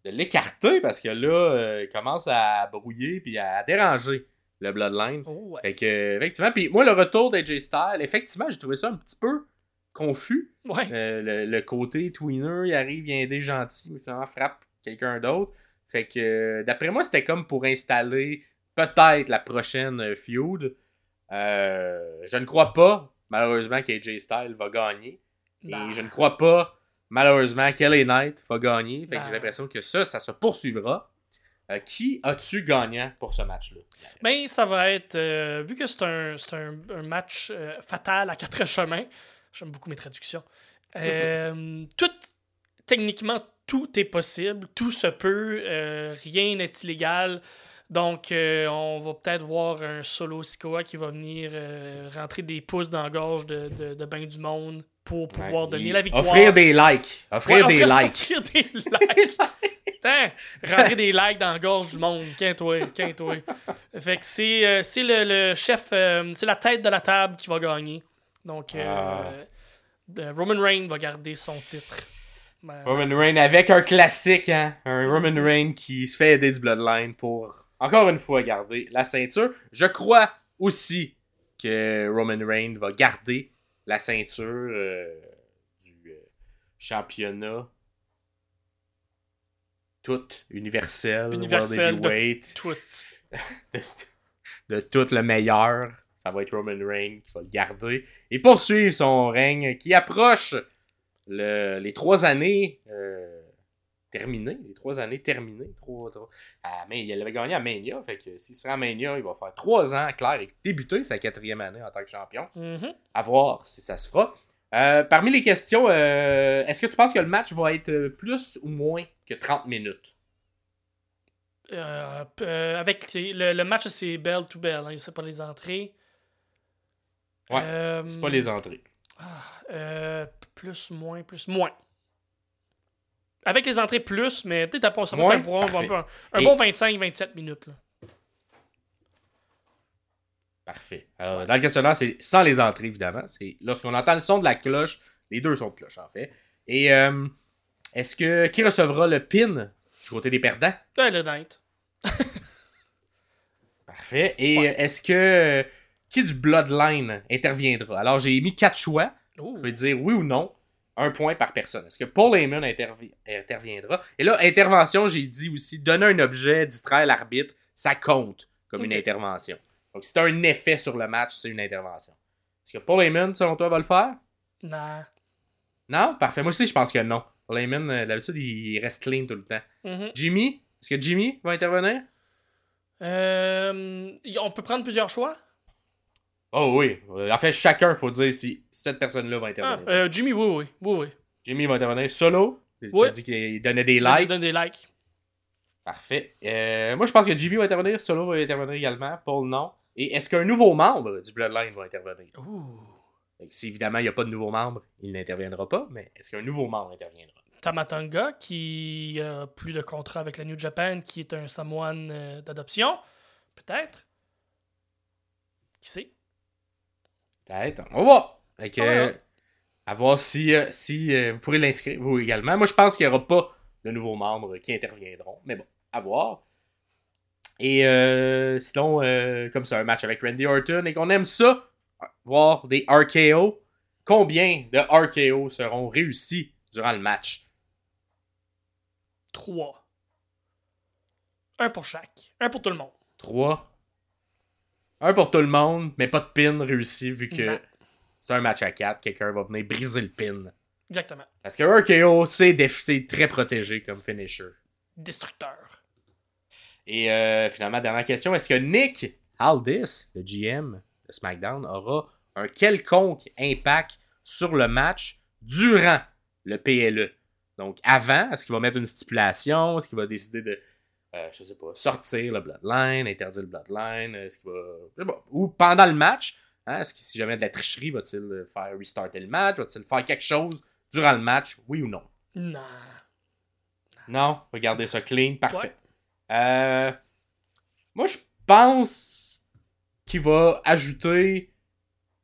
de l'écarter parce que là, euh, il commence à brouiller puis à déranger le Bloodline. Oh, fait que, effectivement, puis moi, le retour d'AJ Styles, effectivement, j'ai trouvé ça un petit peu confus. Euh, le, côté tweener, il arrive, il aider gentil, mais finalement frappe quelqu'un d'autre. Fait que, d'après moi, c'était comme pour installer peut-être la prochaine euh, feud. je ne crois pas, malheureusement, qu'AJ Styles va gagner. Et je ne crois pas Malheureusement, Kelly Knight va gagner. Fait que j'ai ben. l'impression que ça, ça se poursuivra. Euh, qui as-tu gagnant pour ce match-là? Ben, ça va être. Euh, vu que c'est un, un, match euh, fatal à quatre chemins, j'aime beaucoup mes traductions. tout, techniquement, tout est possible, tout se peut, rien n'est illégal. Donc, on va peut-être voir un solo Sikoa qui va venir rentrer des pouces dans la gorge de, de, de bain du monde pour pouvoir donner la victoire. Offrir des likes. Offrir des likes. Offrir des likes. Putain, rentrer des likes dans la gorge du monde. Qu'un-toi, qu'un-toi. Fait que c'est, euh, c'est le, le, chef, euh, c'est la tête de la table qui va gagner. Donc, euh, ah. Roman Reigns va garder son titre. Ben, Roman Reigns avec un classique, hein? Un Roman Reigns qui se fait aider du Bloodline pour, encore une fois, garder la ceinture. Je crois aussi que Roman Reigns va garder la ceinture euh, du euh, championnat tout universel, universel de tout. de, tout le meilleur. Ça va être Roman Reigns qui va le garder et poursuivre son règne qui approche les trois années euh, terminées. Les trois années terminées. Trop, ah, mais il avait gagné à Mania. Fait que s'il sera à Mania, il va faire trois ans, clair, et débuter sa quatrième année en tant que champion. Mm-hmm. À voir si ça se fera. Euh, parmi les questions, euh, est-ce que tu penses que le match va être plus ou moins que 30 minutes? Euh, avec le, match, c'est bell to bell. Hein, c'est pas les entrées. Ouais, Euh, C'est pas les entrées. euh, plus, moins, plus, moins. Avec les entrées plus, mais peut-être à pas ça pour un, peu- un Et- bon 25-27 minutes. Là. Parfait. Alors, dans le questionnaire, c'est sans les entrées, évidemment. C'est lorsqu'on entend le son de la cloche, les deux sons de cloche, en fait. Et euh, est-ce que qui recevra le pin du côté des perdants? Le dent. Parfait. Et Ouais. est-ce que qui du Bloodline interviendra? Alors, j'ai mis quatre choix. Vous pouvez dire oui ou non. Un point par personne. Est-ce que Paul Heyman intervi- interviendra? Et là, intervention, j'ai dit aussi, donner un objet, distraire l'arbitre, ça compte comme une intervention. Donc, si c'est un effet sur le match, c'est une intervention. Est-ce que Paul Heyman, selon toi, va le faire? Nah. Non? Parfait. Moi aussi, je pense que non. Paul Heyman, euh, d'habitude, il reste clean tout le temps. Mhm. Jimmy? Est-ce que Jimmy va intervenir? Euh, on peut prendre plusieurs choix? Oh oui. Euh, En fait, chacun, faut dire si cette personne-là va Ah, intervenir. euh, Jimmy, oui, oui. Oui, oui. Jimmy va intervenir solo. Il Ouais. a dit qu'il donnait des likes. Donne des likes. Parfait. Euh, moi, je pense que Jimmy va intervenir. Solo va intervenir également. Paul, non. Et est-ce qu'un nouveau membre du Bloodline va intervenir? Ouh. Si évidemment il n'y a pas de nouveau membre, il n'interviendra pas. Mais est-ce qu'un nouveau membre interviendra? Tamatanga, qui a plus de contrat avec la New Japan, qui est un Samoan euh, d'adoption. Peut-être? Qui sait? Peut-être. On va voir. Fait que, Ouais, euh, ouais. à voir si, euh, si euh, vous pourrez l'inscrire, vous également. Moi, je pense qu'il n'y aura pas de nouveaux membres qui interviendront. Mais bon, à voir. Et euh, sinon, euh, comme c'est un match avec Randy Orton et qu'on aime ça, voir des RKO, combien de RKO seront réussis durant le match? 3. Un pour chaque. Un pour tout le monde. 3. Un pour tout le monde, mais pas de pin réussi vu que Non. c'est un match à 4. Quelqu'un va venir briser le pin. Exactement. Parce que RKO, c'est très protégé comme finisher. Destructeur. Et euh, finalement, dernière question, est-ce que Nick Aldis, le GM de SmackDown, aura un quelconque impact sur le match durant le PLE? Donc avant, est-ce qu'il va mettre une stipulation? Est-ce qu'il va décider de, euh, je sais pas, sortir le Bloodline, interdire le Bloodline? Est-ce qu'il va... je sais pas. Ou pendant le match, hein, est-ce que si jamais il y a de la tricherie, va-t-il euh, faire restarter le match? Va-t-il faire quelque chose durant le match? Oui ou non? Non. Non, regardez ça clean, parfait. Ouais. Euh, moi, je pense qu'il va ajouter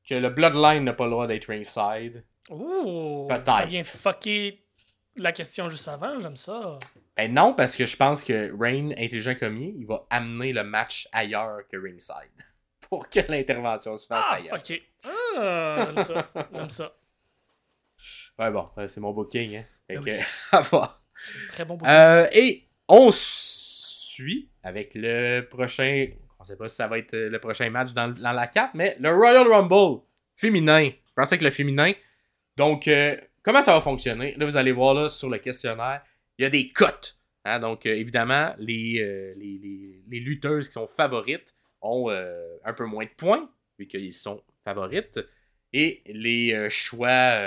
que le Bloodline n'a pas le droit d'être ringside. Ouh. Peut-être. Ça vient fucker la question juste avant. J'aime ça. Ben non, parce que je pense que Rain, intelligent comme il il va amener le match ailleurs que ringside. Pour que l'intervention se fasse Ah, ailleurs. ok. Ah, j'aime ça. J'aime ça. Ouais, bon, euh, c'est mon booking, hein. Fait Ben que, oui. à voir. Très bon bout. Euh, et on suit avec le prochain. On sait pas si ça va être euh, le prochain match dans, dans la carte, mais le Royal Rumble féminin. Je pensais que le féminin. Donc, euh, comment ça va fonctionner? Là, vous allez voir là, sur le questionnaire, il y a des cotes. hein? donc, euh, évidemment, les, euh, les, les- les lutteuses qui sont favorites ont euh, un peu moins de points, vu qu'ils sont favorites. Et les choix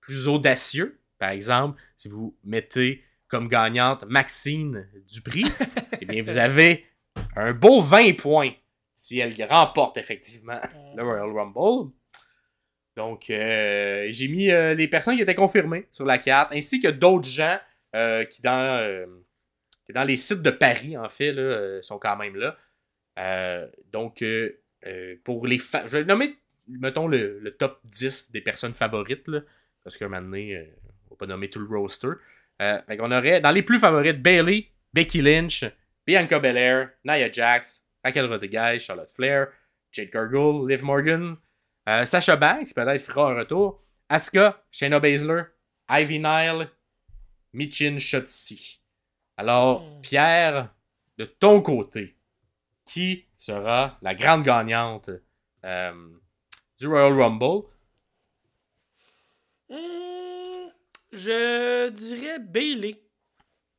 plus audacieux, par exemple, si vous mettez comme gagnante Maxine Dupri, eh bien, vous avez un beau 20 points si elle remporte effectivement le Royal Rumble. Donc, euh, j'ai mis euh, les personnes qui étaient confirmées sur la carte, ainsi que d'autres gens euh, qui, dans, dans les sites de Paris, en fait, là, sont quand même là. Donc, pour les je vais nommer, mettons, le, top 10 des personnes favorites, parce qu'à un moment donné, on va pas nommer tout le roster. Qu'on aurait, dans les plus favorites, Bailey, Becky Lynch, Bianca Belair, Nia Jax, Raquel Rodriguez, Charlotte Flair, Jade Cargill, Liv Morgan, euh, Sasha Banks, peut-être fera un retour, Asuka, Shayna Baszler, Ivy Nile, Michin Shotzi. Alors, Hmm. Pierre, de ton côté, qui sera la grande gagnante euh, du Royal Rumble? Hmm, je dirais Bailey.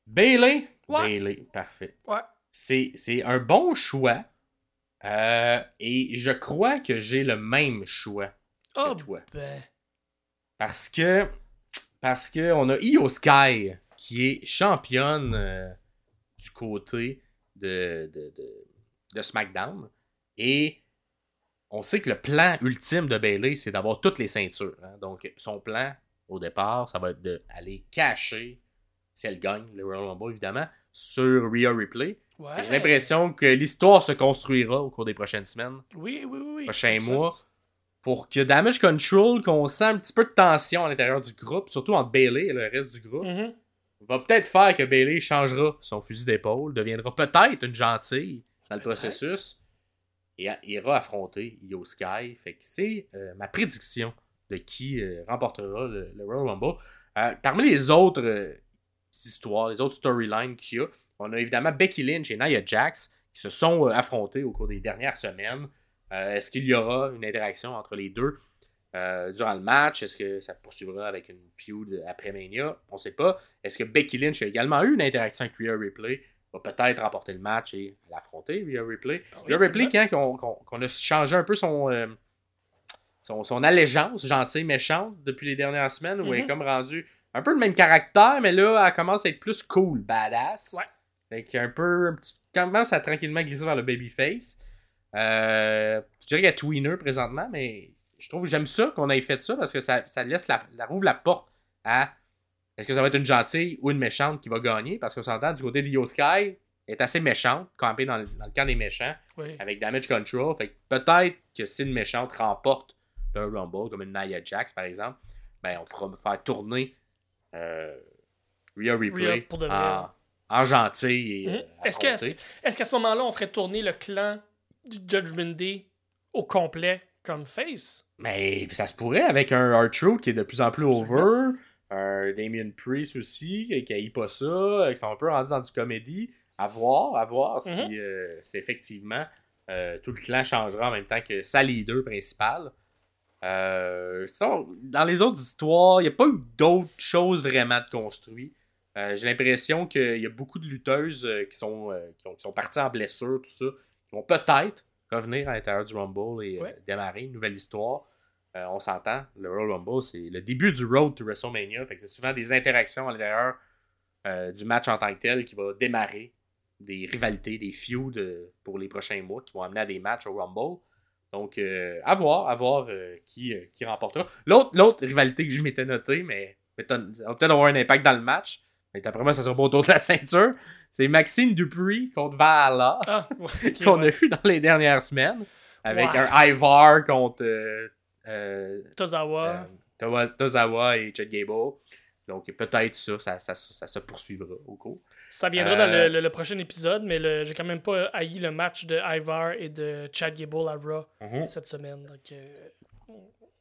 Bailey? Ouais. Bailey, parfait. Ouais. C'est, c'est un bon choix. Euh, et je crois que j'ai le même choix Oh, que toi. ben. Parce que parce que on a Io Sky qui est championne euh, du côté de, de, de, de SmackDown. Et on sait que le plan ultime de Bailey, c'est d'avoir toutes les ceintures. hein. Donc, son plan, au départ, ça va être d'aller cacher, si elle gagne, le Royal Rumble, évidemment, sur Rhea Ripley. Ouais. J'ai l'impression que l'histoire se construira au cours des prochaines semaines. Oui, oui, oui. oui. Prochain Ça fait mois. Pour que Damage Control, qu'on sent un petit peu de tension à l'intérieur du groupe, surtout entre Bailey et le reste du groupe, Mhm. va peut-être faire que Bailey changera son fusil d'épaule, deviendra peut-être une gentille dans le processus et ira affronter Io Sky. Fait que c'est euh, ma prédiction de qui euh, remportera le, le Royal Rumble. Euh, parmi les autres histoires, les autres storylines qu'il y a, on a évidemment Becky Lynch et Nia Jax qui se sont euh, affrontés au cours des dernières semaines. Euh, Est-ce qu'il y aura une interaction entre les deux euh, durant le match? Est-ce que ça poursuivra avec une feud après Mania? On ne sait pas. Est-ce que Becky Lynch a également eu une interaction avec Rhea Ripley? Va peut-être remporter le match et l'affronter, Rhea Ripley. Oui, Rhea Ripley, quand qu'on a changé un peu son, euh, son, son allégeance gentille, méchante depuis les dernières semaines, où elle est Mhm. comme rendue un peu le même caractère, mais là, elle commence à être plus cool, badass. Ouais. Fait qu'un peu, un petit, commence à tranquillement glisser vers le babyface. Euh, je dirais qu'il y a Tweener présentement, mais je trouve que j'aime ça qu'on ait fait ça parce que ça, ça laisse la, la rouvre la porte à est-ce que ça va être une gentille ou une méchante qui va gagner? Parce qu'on s'entend du côté d'Io Sky est assez méchante, campée dans le, dans le camp des méchants Oui. avec Damage Control. Fait que peut-être que si une méchante remporte le Rumble, comme une Nia Jax par exemple, ben on pourra faire tourner euh, Rhea Ripley Rhea pour de vrai. en, en gentille et Mhm. euh, Est-ce qu'à ce moment-là, on ferait tourner le clan du Judgment Day au complet comme face? Mais ça se pourrait avec un R-Truth qui est de plus en plus over, un Damien Priest aussi qui haït pas ça, euh, qui sont un peu rendus dans du comédie. À voir, à voir Mhm. si euh, c'est effectivement euh, tout le clan changera en même temps que sa leader principale. Euh, dans les autres histoires, il n'y a pas eu d'autres choses vraiment de construit. Euh, J'ai l'impression qu'il y a beaucoup de lutteuses euh, qui, sont, euh, qui, ont- qui sont parties en blessure, tout ça, qui vont peut-être revenir à l'intérieur du Rumble et Ouais. démarrer une nouvelle histoire. On s'entend, le Royal Rumble, c'est le début du road to WrestleMania. Fait que c'est souvent des interactions à l'intérieur du match en tant que tel qui va démarrer des rivalités, des feuds pour les prochains mois qui vont amener à des matchs au Rumble. Donc, euh, à voir, à voir euh, qui, euh, qui remportera. L'autre, l'autre rivalité que je m'étais noté, mais, mais va peut-être avoir un impact dans le match, mais d'après moi, ça sera pas autour de la ceinture. C'est Maxime Dupree contre Valhalla Ah, qu'on ouais. a vu dans les dernières semaines. Avec un Ivar contre euh, euh, Tozawa. euh, Tozawa et Chad Gable. Donc peut-être ça, ça, ça, ça se poursuivra au cours. Ça viendra dans le, le- le prochain épisode, mais le- j'ai quand même pas haï le match de Ivar et de Chad Gable à Raw cette semaine. Donc,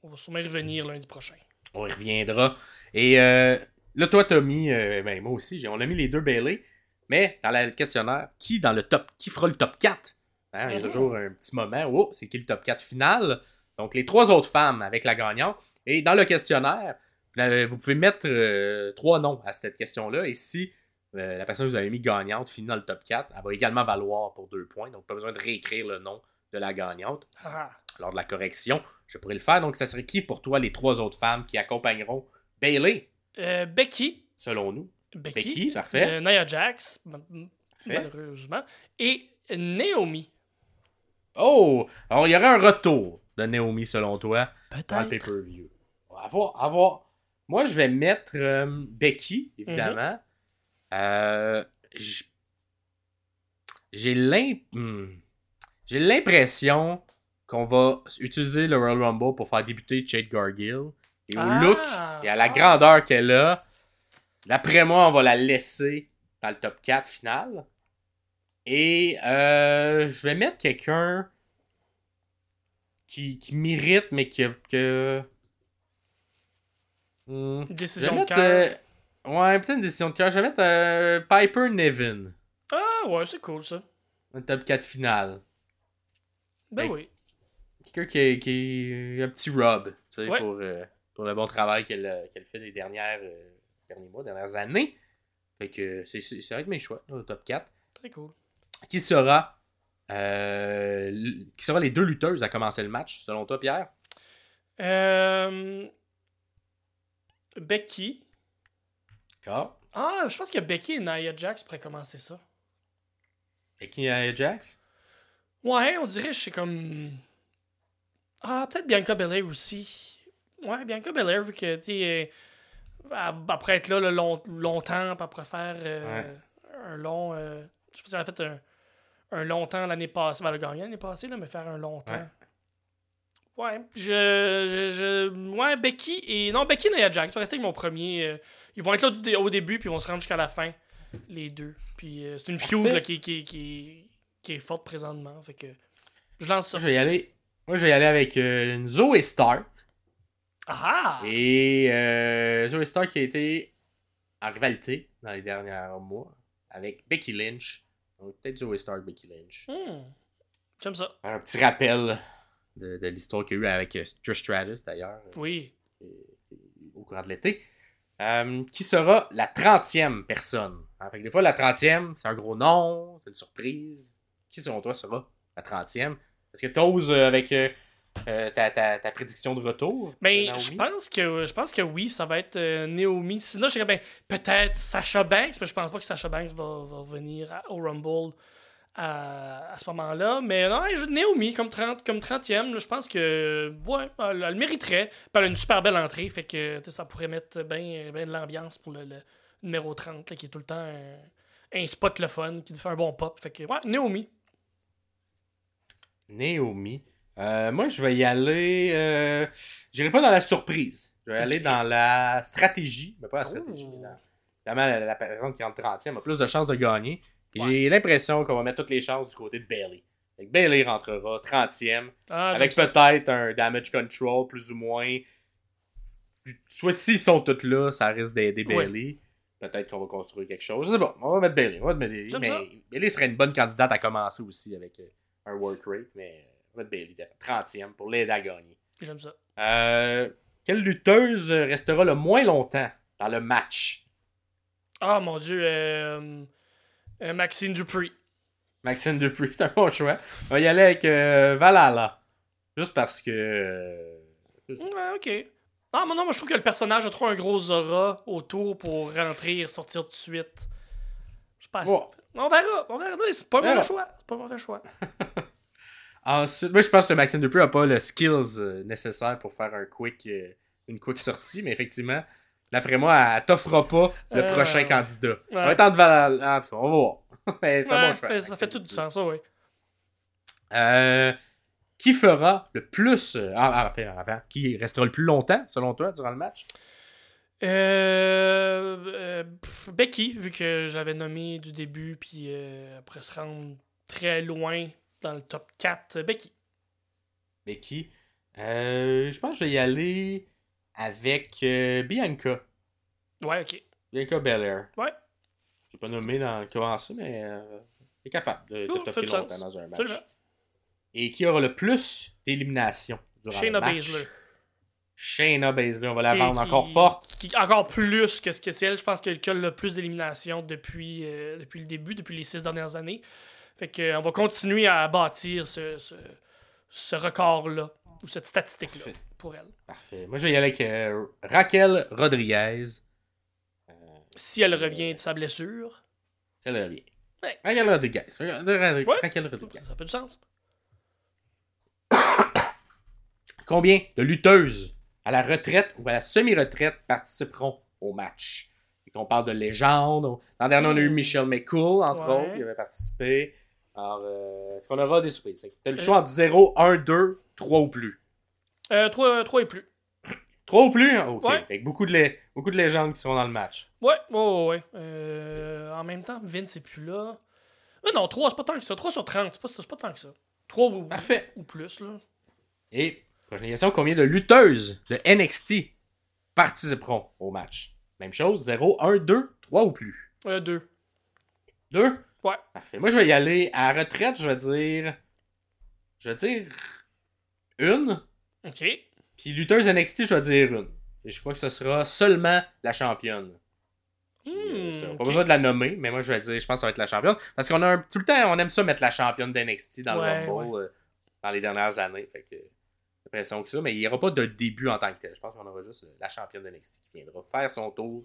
on- va sûrement y revenir lundi prochain. On y reviendra. Et euh, là, toi, t'as mis, euh, ben, moi aussi, j'ai- on a mis les deux Bailey. Mais dans le questionnaire, qui dans le top, qui fera le top 4 Hein, Il y a Mhm. toujours un petit moment où oh, c'est qui le top 4 final? Donc les trois autres femmes avec la gagnante. Et dans le questionnaire, vous pouvez mettre euh, trois noms à cette question-là. Et si euh, la personne que vous avez mis gagnante finit dans le top 4, elle va également valoir pour deux points. Donc pas besoin de réécrire le nom de la gagnante Ah, lors de la correction. Je pourrais le faire. Donc ça serait qui pour toi les trois autres femmes qui accompagneront Bailey, euh, Becky. selon nous Becky, Becky, parfait. euh, Nia Jax, ma- malheureusement. Et Naomi. Oh! Alors il y aurait un retour de Naomi selon toi. dans le pay-per-view. À voir, à voir. Moi, je vais mettre euh, Becky, évidemment. Euh, hmm. J'ai l'impression qu'on va utiliser le Royal Rumble pour faire débuter Jade Gargill. Et au Ah! look et à la grandeur qu'elle a, d'après moi, on va la laisser dans le top 4 final. Et euh, je vais mettre quelqu'un qui, qui mérite, mais qui a- que. Hmm. Décision de mettre, cœur. euh, Ouais, peut-être une décision de cœur. Je vais mettre euh, Piper Nevin. Ah, ouais, c'est cool ça. Un top 4 final. Ben oui. Quelqu'un qui, qui est un petit rub, tu sais, Ouais. pour, euh, pour le bon travail qu'elle euh, fait les dernières, euh, derniers mois, dernières années. Fait que c'est que mes choix, au top 4. Très cool. Qui sera, euh, qui sera les deux lutteuses à commencer le match, selon toi, Pierre? Euh... Becky. D'accord. Ah, je pense que Becky et Nia Jax pourraient commencer ça. Et qui est Jax? Ouais, on dirait que c'est comme. Ah, peut-être Bianca Belair aussi. Ouais, Bianca Belair, vu que, tu euh, après être là le long, longtemps, après faire euh, un long. euh, je sais pas si elle a fait un, un long temps l'année passée. Ben, elle a gagné l'année passée, là, mais faire un long temps. Ouais, je, je, je- Ouais, Becky et. Non, Becky et Nia Jax. Je vais rester avec mon premier. euh, ils vont être là du au début, puis ils vont se rendre jusqu'à la fin. Les deux. Puis c'est une feud là, qui, qui, qui, qui est forte présentement. Fait que. Je lance ça. Moi, je vais y aller. Moi, je vais y aller avec une Zoe Stark. Ah! Et euh, Zoe Stark qui a été en rivalité dans les derniers mois avec Becky Lynch. Donc, peut-être Zoe Stark, Becky Lynch. Hmm. J'aime ça. Un petit rappel de, de l'histoire qu'il y a eu avec euh, Trish Stratus, d'ailleurs, Oui. euh, au courant de l'été. Euh, qui sera la 30e personne. Hein, fait que des fois, la 30e, c'est un gros nom, c'est une surprise. Qui, selon toi, sera la 30e Est-ce que tu oses avec euh, ta, ta, ta prédiction de retour Mais Naomi? je pense que je pense que oui, ça va être euh, Naomi. Sinon, je dirais ben, peut-être Sasha Banks, mais je pense pas que Sasha Banks va, va venir à- au Rumble à, à ce moment-là. Mais non, Naomi comme 30 comme 30e, là, je pense que ouais, elle, elle le mériterait. Elle a une super belle entrée, fait que ça pourrait mettre bien ben de l'ambiance pour le, le numéro 30, là, qui est tout le temps un, un spot le fun, qui fait un bon pop. Fait que ouais, Naomi. Naomi. Euh, moi, je vais y aller. Euh, J'irai pas dans la surprise. Je vais aller dans la stratégie. Mais pas la stratégie. Oh. Évidemment, la, la personne qui rentre 30e a plus de chances de gagner. Ouais. J'ai l'impression qu'on va mettre toutes les chances du côté de Bailey. Fait que Bailey rentrera 30e. Ah, avec peut-être un damage control, plus ou moins. Soit s'ils sont tous là, ça risque d'aider. Bailey. Peut-être qu'on va construire quelque chose. Je sais pas. On va mettre Bailey. On va mettre Bailey. Mais ça. Bailey serait une bonne candidate à commencer aussi avec euh, un work rate. Mais mettre Bailey. 30e pour l'aider à gagner. J'aime ça. Euh, quelle lutteuse restera le moins longtemps dans le match? Ah mon dieu, euh, euh, Maxine Dupree. Maxine Dupree, c'est un bon choix. On va y aller avec euh, Valhalla. Juste parce que. Ouais, ok. Ah, mais non, moi je trouve que le personnage a trop un gros aura autour pour rentrer et sortir tout de suite. Je sais pas. Ouais. On verra, on verra. C'est pas un Verra. mauvais choix. C'est pas un mauvais choix. Ensuite, moi je pense que Maxime Dupree n'a pas le skills euh, nécessaire pour faire un quick, euh, une quick sortie, mais effectivement, d'après moi, elle t'offrera pas le Euh, prochain candidat. On va être en Val- En tout cas, on va voir. Mais un bon choix. ça fait tout du sens, ça, oui. Euh, qui fera le plus. ah, ah, enfin, qui restera le plus longtemps, selon toi, durant le match? Euh, euh, Becky, vu que j'avais nommé du début, puis euh, après se rendre très loin dans le top 4, euh, Becky. Becky. Euh, je pense que je vais y aller avec euh, Bianca. Ouais, ok. Bianca Belair. Ouais. Je pas nommé dans comment ça, mais euh, elle est capable de, de Oh, du longtemps sens. dans un match. Absolument. Et qui aura le plus d'éliminations durant Shayna le match? Baszler. Shayna Baszler, on va la Qui- vendre qui- encore forte. qui- encore plus que ce que c'est elle. Je pense qu'elle a le plus d'éliminations depuis, euh, depuis le début, depuis les six dernières années. Fait que, euh, on va continuer à bâtir ce, ce, ce record-là, ou cette statistique-là, pour elle. Parfait. Moi, je vais y aller avec euh, Raquel Rodriguez. Euh, Si elle revient de sa blessure, ça le revient. Ouais. Raquel Rodriguez. Raquel Ouais. Rodriguez. ça fait du sens. Combien de lutteuses à la retraite ou à la semi-retraite participeront au match? Et qu'on parle de légende. L'an dernier, on a eu Michelle McCool, entre Ouais. autres, qui avait participé. Alors, euh, est-ce qu'on aura des surprises? Tu as le choix entre 0, 1, 2, 3 ou plus. Euh, 3, et plus. 3 ou plus? Ok. Ouais. Fait que beaucoup, de lé- beaucoup de légendes qui seront dans le match. Ouais, ouais, ouais. ouais. Euh, en même temps, Vince n'est plus là. Euh, non, 3, c'est pas tant que ça. 3 sur 30, c'est pas, c'est pas tant que ça. 3 ou, Parfait. ou plus, là. Et, prochaine question, combien de lutteuses de NXT participeront au match? Même chose, 0, 1, 2, 3 ou plus? Euh, 2. 2? Ouais. Parfait. Moi, je vais y aller à la retraite, je vais dire. Je vais dire. Une. Ok. Puis lutteuse NXT, je vais dire une. Et je crois que ce sera seulement la championne. Puis, euh, Hmm, ça, Pas besoin de la nommer, mais moi je vais dire, je pense que ça va être la championne. Parce qu'on a un- tout le temps, on aime ça mettre la championne d'NXT dans Ouais, le Rumble euh, dans les dernières années. Fait que j'ai l'impression que ça, mais il n'y aura pas de début en tant que tel. Je pense qu'on aura juste la championne d'NXT qui viendra faire son tour.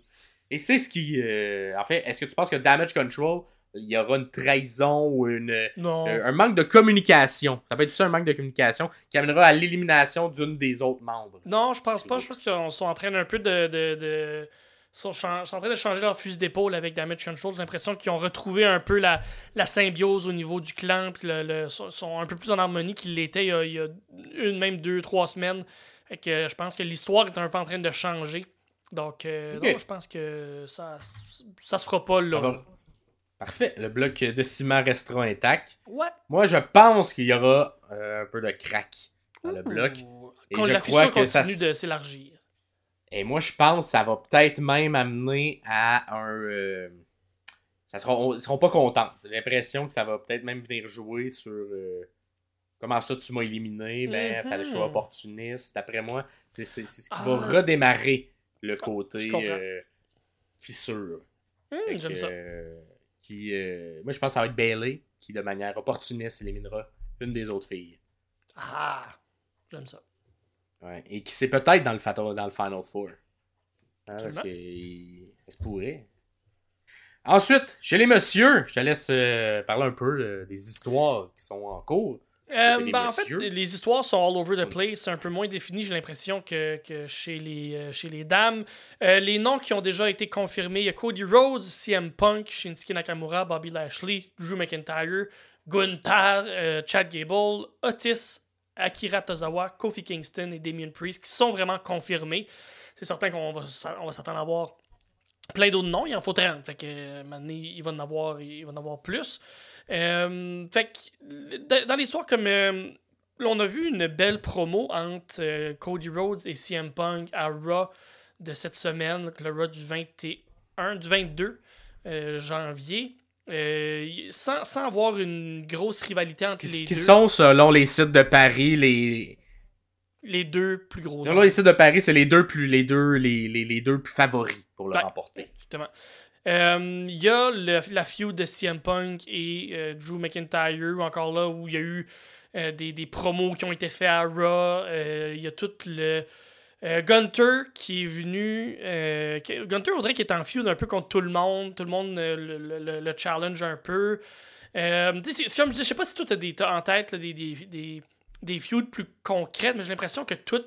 Et c'est ce qui. euh, en fait, est-ce que tu penses que Damage Control il y aura une trahison ou une, euh, un manque de communication. Ça peut être ça un manque de communication qui amènera à l'élimination d'une des autres membres. Non, je pense pas. Je pense qu'ils sont en train un peu de. de, de- sont, en train de changer leur fusil d'épaule avec Damage Control. J'ai l'impression qu'ils ont retrouvé un peu la, la symbiose au niveau du clan. Puis le, le- sont, un peu plus en harmonie qu'ils l'étaient il, y a- il y a une, même deux, trois semaines. Fait que je pense que l'histoire est un peu en train de changer. Donc, euh, non, je pense que ça, ça se fera pas là. Ça va- Parfait. Le bloc de ciment restera intact. Ouais. Moi, je pense qu'il y aura euh, un peu de crack dans le bloc. Et Quand je la crois que ça continue s- de s'élargir. Et moi, je pense que ça va peut-être même amener à un. euh, ça sera, ils seront pas contents. J'ai l'impression que ça va peut-être même venir jouer sur. euh, comment ça, tu m'as éliminé? Ben, fallait que je sois opportuniste. D'après moi, c'est ce qui Ah. va redémarrer le côté euh, fissure. Fait J'aime ça. Euh, qui, euh, moi, je pense que ça va être Bailey qui, de manière opportuniste, éliminera une des autres filles. Ah, j'aime ça. Ouais. Et qui c'est peut-être dans le, dans le Final Four. Hein, parce Absolument. que il- ça se pourrait. Ensuite, chez les messieurs, je te laisse euh, parler un peu euh, des histoires qui sont en cours. Euh, ben, en fait, les histoires sont all over the place. C'est un peu moins défini, j'ai l'impression, que, que chez, les, euh, chez les dames. Euh, les noms qui ont déjà été confirmés, il y a Cody Rhodes, CM Punk, Shinsuke Nakamura, Bobby Lashley, Drew McIntyre, Gunther, euh, Chad Gable, Otis, Akira Tozawa, Kofi Kingston et Damien Priest qui sont vraiment confirmés. C'est certain qu'on va, on va s'attendre à voir plein d'autres noms. Il en faut 30. Fait que, maintenant, il va en avoir, il va en avoir plus. Euh, fait que, dans l'histoire, comme euh, là, on a vu une belle promo entre euh, Cody Rhodes et CM Punk à Raw de cette semaine, le Raw du 21, du 22 euh, janvier. Sans, sans avoir une grosse rivalité entre Qui, les qui deux, sont, selon les sites de Paris, les. les deux plus gros. Selon les sites de Paris, c'est les deux plus les deux, les, les, les deux plus favoris pour le Ouais. remporter. Exactement. Euh, Il y a le- la feud de CM Punk et euh, Drew McIntyre, encore là, où il y a eu euh, des, des promos qui ont été faits à Raw. Il y a tout le. Gunter qui est venu. Gunter, on dirait qu'il est en feud un peu contre tout le monde. Tout le monde le, le- le- le challenge un peu. C'est- comme je sais pas si toi t'as en tête des, des, des, des feuds plus concrètes, mais j'ai l'impression que tout.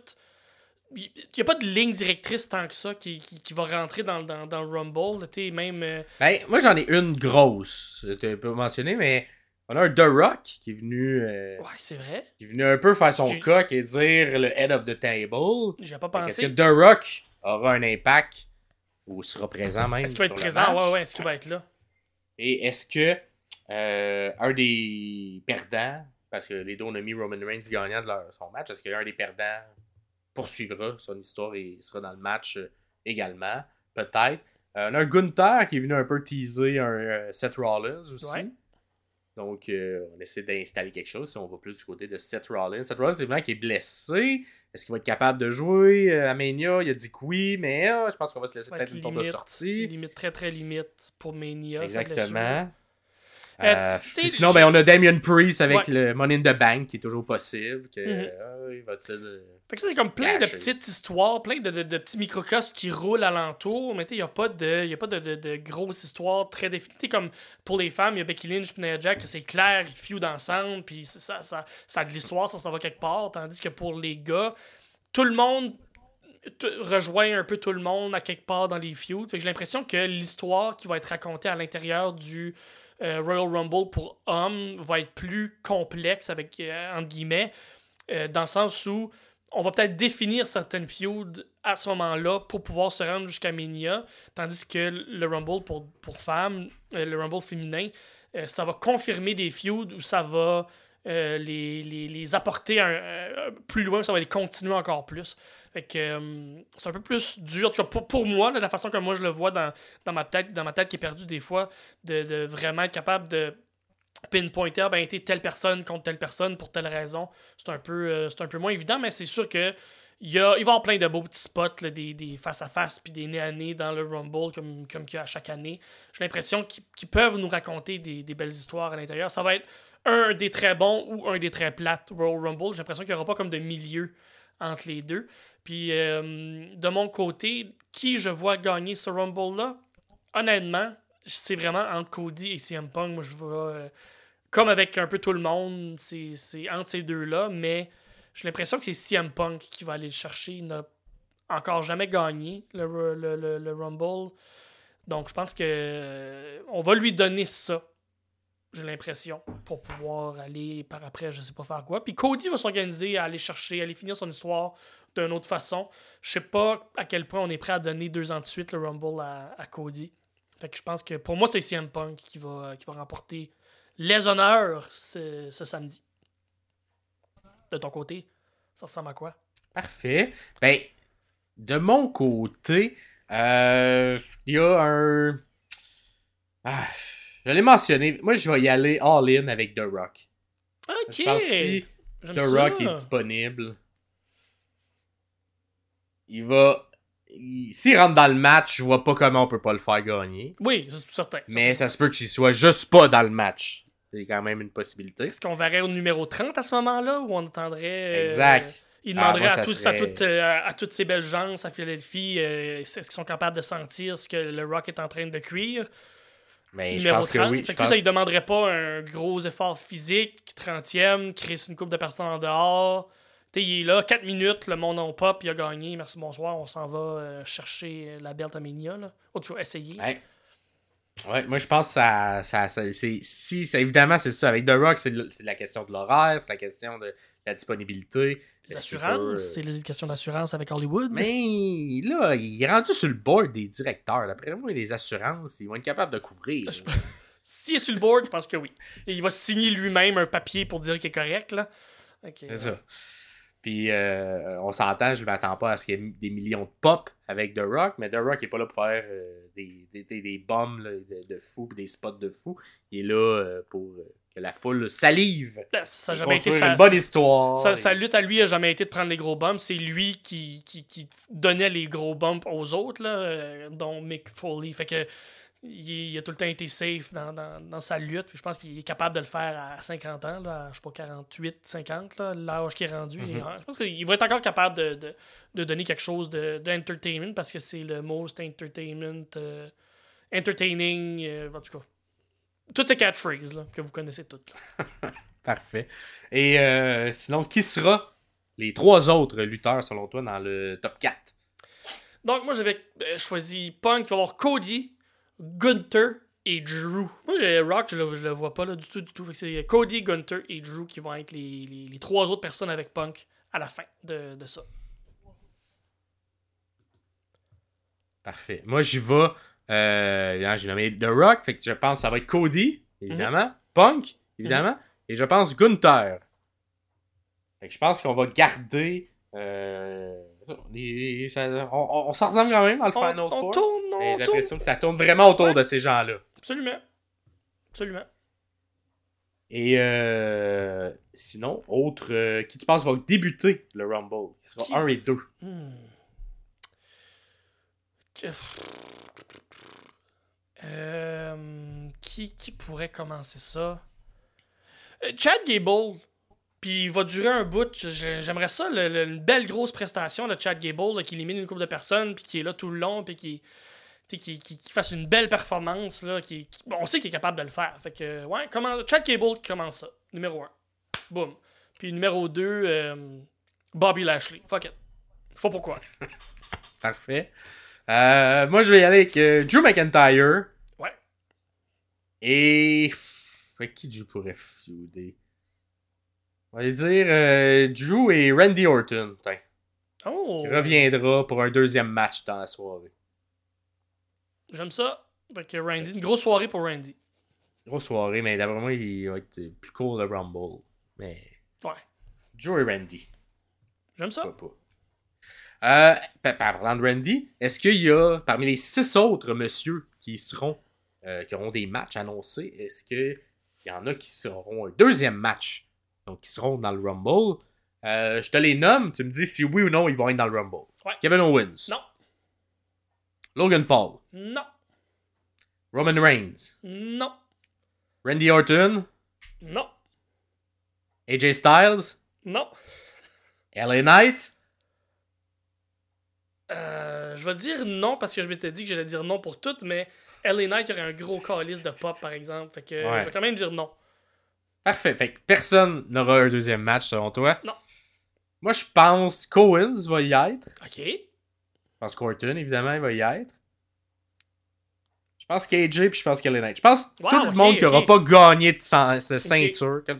Il n'y a pas de ligne directrice tant que ça qui, qui, qui va rentrer dans, dans, dans le Rumble. même. euh, Ben, moi, j'en ai une grosse. Tu peux mentionner, mais on a un The Rock qui est venu. euh, Ouais, c'est vrai. qui est venu un peu faire son J'ai- coq et dire le head of the table. J'y ai pas Est-ce pensé. que The Rock aura un impact ou sera présent même Est-ce qu'il va être présent? Ouais, ouais. Est-ce qu'il va être là? Et est-ce que euh, un des perdants, parce que les deux ont mis Roman Reigns gagnant de leur, son match, est-ce qu'un des perdants poursuivra son histoire et sera dans le match euh, également? Peut-être. Euh, on a un Gunther qui est venu un peu teaser un euh, Seth Rollins aussi. Ouais. Donc, euh, on essaie d'installer quelque chose. Si on va plus du côté de Seth Rollins. Seth Rollins, c'est vraiment qui est blessé. Est-ce qu'il va être capable de jouer à Mania? Il a dit que oui, mais euh, je pense qu'on va se laisser peut-être être une porte de limite, sortie. limite, très très limite pour Mania. Exactement. Euh, Euh, puis sinon, ben, on a Damien Priest avec Ouais. le Money in the Bank qui est toujours possible. Que, Mhm. euh, il va-t-il, Fait que ça, c'est comme plein de petites histoires, plein de, de- de petits microcosmes qui roulent alentour. Mais tu sais, il n'y a pas de, y a pas de, de, de grosses histoires très définies. Comme pour les femmes, il y a Becky Lynch et Nia Jack, c'est clair, ils feudent ensemble, puis ça, ça, ça, ça a de l'histoire, ça, ça va quelque part. Tandis que pour les gars, tout le monde rejoint un peu tout le monde à quelque part dans les feuds. Fait que j'ai l'impression que l'histoire qui va être racontée à l'intérieur du euh, Royal Rumble pour hommes va être plus complexe, avec, euh, entre guillemets, euh, dans le sens où on va peut-être définir certaines feuds à ce moment-là pour pouvoir se rendre jusqu'à Mania, tandis que le Rumble pour, pour femmes, le Rumble féminin, ça va confirmer des feuds où ça va euh, les, les, les apporter un- un- plus loin, ça va les continuer encore plus. Fait que euh, c'est un peu plus dur, en tout cas pour, pour moi, de la façon que moi je le vois dans, dans ma tête, dans ma tête qui est perdue des fois, de, de vraiment être capable de pinpointer, ben, été telle personne contre telle personne pour telle raison. C'est un peu, euh, c'est un peu moins évident, mais c'est sûr que il, y a, il va y avoir plein de beaux petits spots, là, des, des face-à-face puis des nez à nez dans le Rumble, comme, comme qu'il y a à chaque année. J'ai l'impression qu'ils qu'ils peuvent nous raconter des, des belles histoires à l'intérieur. Ça va être un des très bons ou un des très plates Royal Rumble. J'ai l'impression qu'il n'y aura pas comme de milieu entre les deux. Puis euh, de mon côté, qui je vois gagner ce Rumble-là, honnêtement, c'est vraiment entre Cody et CM Punk. Moi, je vais. euh, comme avec un peu tout le monde, c'est c'est entre ces deux-là, mais j'ai l'impression que c'est CM Punk qui va aller le chercher. Il n'a encore jamais gagné le- le Rumble. Donc, je pense que euh, on va lui donner ça. J'ai l'impression. Pour pouvoir aller par après, je sais pas faire quoi. Puis Cody va s'organiser à aller chercher, à aller finir son histoire d'une autre façon. Je sais pas à quel point on est prêt à donner deux ans de suite le Rumble à, à Cody. Fait que je pense que pour moi, c'est CM Punk qui va, qui va remporter les honneurs ce, ce samedi. De ton côté, ça ressemble à quoi? Parfait. Ben, de mon côté, euh, il y a un. Ah, je l'ai mentionné. Moi, je vais y aller all-in avec The Rock. Ok! Je pense si The ça. Rock est disponible, il va. il- S'il rentre dans le match, je vois pas comment on peut pas le faire gagner. Oui, c'est certain. Mais ça se peut qu'il soit juste pas dans le match. C'est quand même une possibilité. Est-ce qu'on verrait au numéro 30 à ce moment-là ou on attendrait. euh, Exact. Il Ah, demanderait moi, à, serait- à, toutes, euh, à toutes ces belles gens à Philadelphie euh, est-ce qu'ils sont capables de sentir ce que le Rock est en train de cuire? Mais je numéro pense que 30. oui. Fait je que ça, pense- il demanderait pas un gros effort physique, 30e, Chris une coupe de personnes en dehors. T'sais, il est là, 4 minutes, le monde en pop, il a gagné, merci, bonsoir, on s'en va euh, chercher la belt à Mania. Là. Oh, tu vas essayer. Ouais. Ouais, moi je pense que ça, ça, ça- c'est si ça, évidemment c'est ça avec The Rock c'est la question de l'horaire, c'est la question de la disponibilité, Les que assurances, peut, euh, c'est les questions d'assurance avec Hollywood. Mais là, il est rendu sur le board des directeurs. D'après moi, les assurances, ils vont être capables de couvrir. Je- S'il est sur le board, je pense que oui. Et il va signer lui-même un papier pour dire qu'il est correct. Là. Ok. C'est ça. Puis euh, on s'entend, je ne m'attends pas à ce qu'il y ait des millions de pop avec The Rock, mais The Rock n'est pas là pour faire euh, des, des, des, des bombes là, de, de fou des spots de fou. Il est là euh, pour euh, que la foule salive. Ben, Ça a jamais été sa, une bonne histoire. sa, et- sa lutte à lui a jamais été de prendre les gros bumps. C'est lui qui, qui, qui donnait les gros bumps aux autres, là, euh, dont Mick Foley. Fait que il, il a tout le temps été safe dans, dans, dans sa lutte. Je pense qu'il est capable de le faire à 50 ans, là, à, je sais pas, 48, 50, là, l'âge qu'il est rendu. est- Mhm. Je pense qu'il va être encore capable de, de, de donner quelque chose de- d'entertainment parce que c'est le most entertainment, euh, entertaining, euh, en tout cas. Toutes ces catchphrases là, que vous connaissez toutes. Parfait. Et euh, sinon, qui sera les trois autres lutteurs, selon toi, dans le top 4 Donc, moi, j'avais euh, choisi Punk, il va y avoir Cody, Gunther et Drew. Moi, j'ai Rock, je le, je le vois pas là, du tout, du tout. C'est Cody, Gunther et Drew qui vont être les, les- les trois autres personnes avec Punk à la fin de, de ça. Parfait. Moi, j'y vais. Euh, là, j'ai nommé The Rock, fait que je pense que ça va être Cody, évidemment. Punk, évidemment. Et je pense Gunther. Fait que je pense qu'on va garder. euh, les- ça- on on- s'en ressemble quand même dans le On, Final on Four. tourne, J'ai on tourne. l'impression que ça tourne vraiment autour Ouais. de ces gens-là. Absolument. Absolument. Et euh, sinon, autre euh, qui tu penses va débuter le Rumble, qui sera Qui- 1 et 2. Hmm. Euh, qui, qui pourrait commencer ça? Euh, Chad Gable. Puis il va durer un bout. J'aimerais ça, une belle grosse prestation de Chad Gable qui élimine une couple de personnes, puis qui est là tout le long, puis qui, qui, qui, qui fasse une belle performance. Là, qui, bon, on sait qu'il est capable de le faire. Fait que, ouais, comment, Chad Gable qui commence ça. Numéro 1. Boum. Puis numéro 2, Bobby Lashley. Fuck it. Je sais pas pourquoi. Parfait. Euh, moi, je vais y aller avec euh, Drew McIntyre. Ouais. Et. Avec qui Drew pourrait feuder? On va dire euh, Drew et Randy Orton. Oh! qui reviendra pour un deuxième match dans la soirée. J'aime ça. Fait que Randy, une grosse soirée pour Randy. Grosse soirée, mais d'après moi, il va être plus court le Rumble. Mais. Ouais. Drew et Randy. J'aime ça. Pourquoi pas. Euh, pa- parlant de Randy, est-ce qu'il y a, parmi les six autres monsieur qui seront, euh, qui auront des matchs annoncés, est-ce qu'il y en a qui seront un deuxième match, donc qui seront dans le Rumble? Euh, je te les nomme, tu me dis si oui ou non ils vont être dans le Rumble. Ouais. Kevin Owens. Non. Logan Paul. Non. Roman Reigns. Non. Randy Orton. Non. AJ Styles. Non. LA Knight. Euh, je vais dire non parce que je m'étais dit que j'allais dire non pour toutes, mais LA Knight, aurait un gros calice de pop, par exemple. Fait que Ouais. je vais quand même dire non. Parfait. Fait que personne n'aura un deuxième match selon toi. Non. Moi, je pense Cohen's va y être. Ok. Je pense qu'Orton, évidemment, il va y être. Je pense KJ puis je pense Kelly Knight. Je pense que Wow, tout le monde qui aura ok. pas gagné de sa ceinture, que-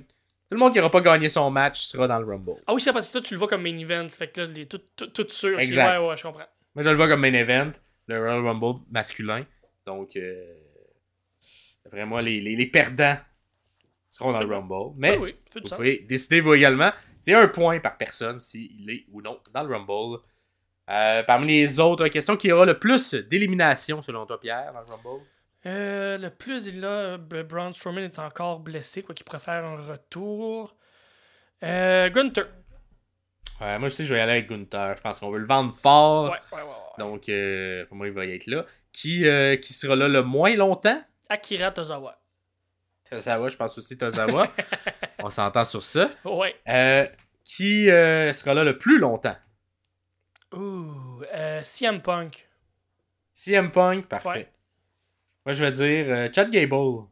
tout le monde qui aura pas gagné son match sera dans le Rumble. Ah oui, c'est parce que toi, tu le vois comme main event. Fait que là, les, tout, tout, tout sûr. Exact. Ouais, ouais, je comprends. Moi, je le vois comme main event, le Royal Rumble masculin. Donc, euh, moi, les, les, les perdants seront dans le Rumble. Mais oui, oui, vous sens. pouvez décider vous également. C'est un point par personne s'il est ou non dans le Rumble. Euh, parmi les autres questions, qui aura le plus d'élimination selon toi, Pierre, dans le Rumble? Euh, le plus, il a. B- Braun Strowman est encore blessé, quoi qu'il préfère un retour. Euh, Gunther. Ouais, moi aussi, je vais y aller avec Gunther. Je pense qu'on veut le vendre fort. Ouais, ouais, ouais. Donc, euh, pour moi, il va y être là. Qui, euh, qui sera là le moins longtemps? Akira Tozawa. Tozawa, je pense aussi Tozawa. On s'entend sur ça. Ouais. Euh, qui euh, sera là le plus longtemps? Ouh. Euh, CM Punk. CM Punk, parfait. Moi, je vais dire euh, Chad Gable.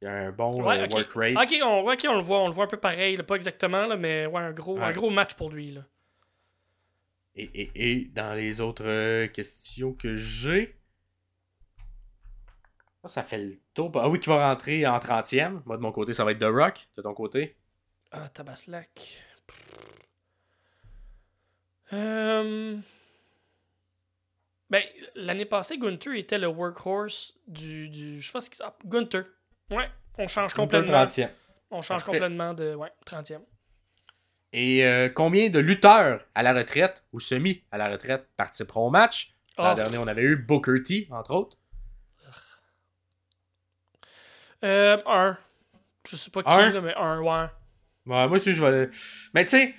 Il y a un bon Ouais, euh, work rate. Ok, on, ok, on le voit, on le voit un peu pareil, là, pas exactement, là, mais ouais, un gros, un gros match pour lui. Là. Et, et, et dans les autres euh, questions que j'ai. Ça fait le tour. Ah oui, qui va rentrer en 30e. Moi, de mon côté, ça va être The Rock. De ton côté? Ah, Tabaslac. Euh... Ben, l'année passée, Gunther était le workhorse du. du je pense que. ah, Gunther. Ouais, on change complètement. 30e. On change Parfait. complètement de. Ouais, 30e. Et euh, combien de lutteurs à la retraite ou semi à la retraite participeront au match? L'an Ah. dernier, on avait eu Booker T, entre autres. Euh, un. Je sais pas qui, Un? là, mais un, ouais. Ouais, moi aussi, je vais. Mais tu sais,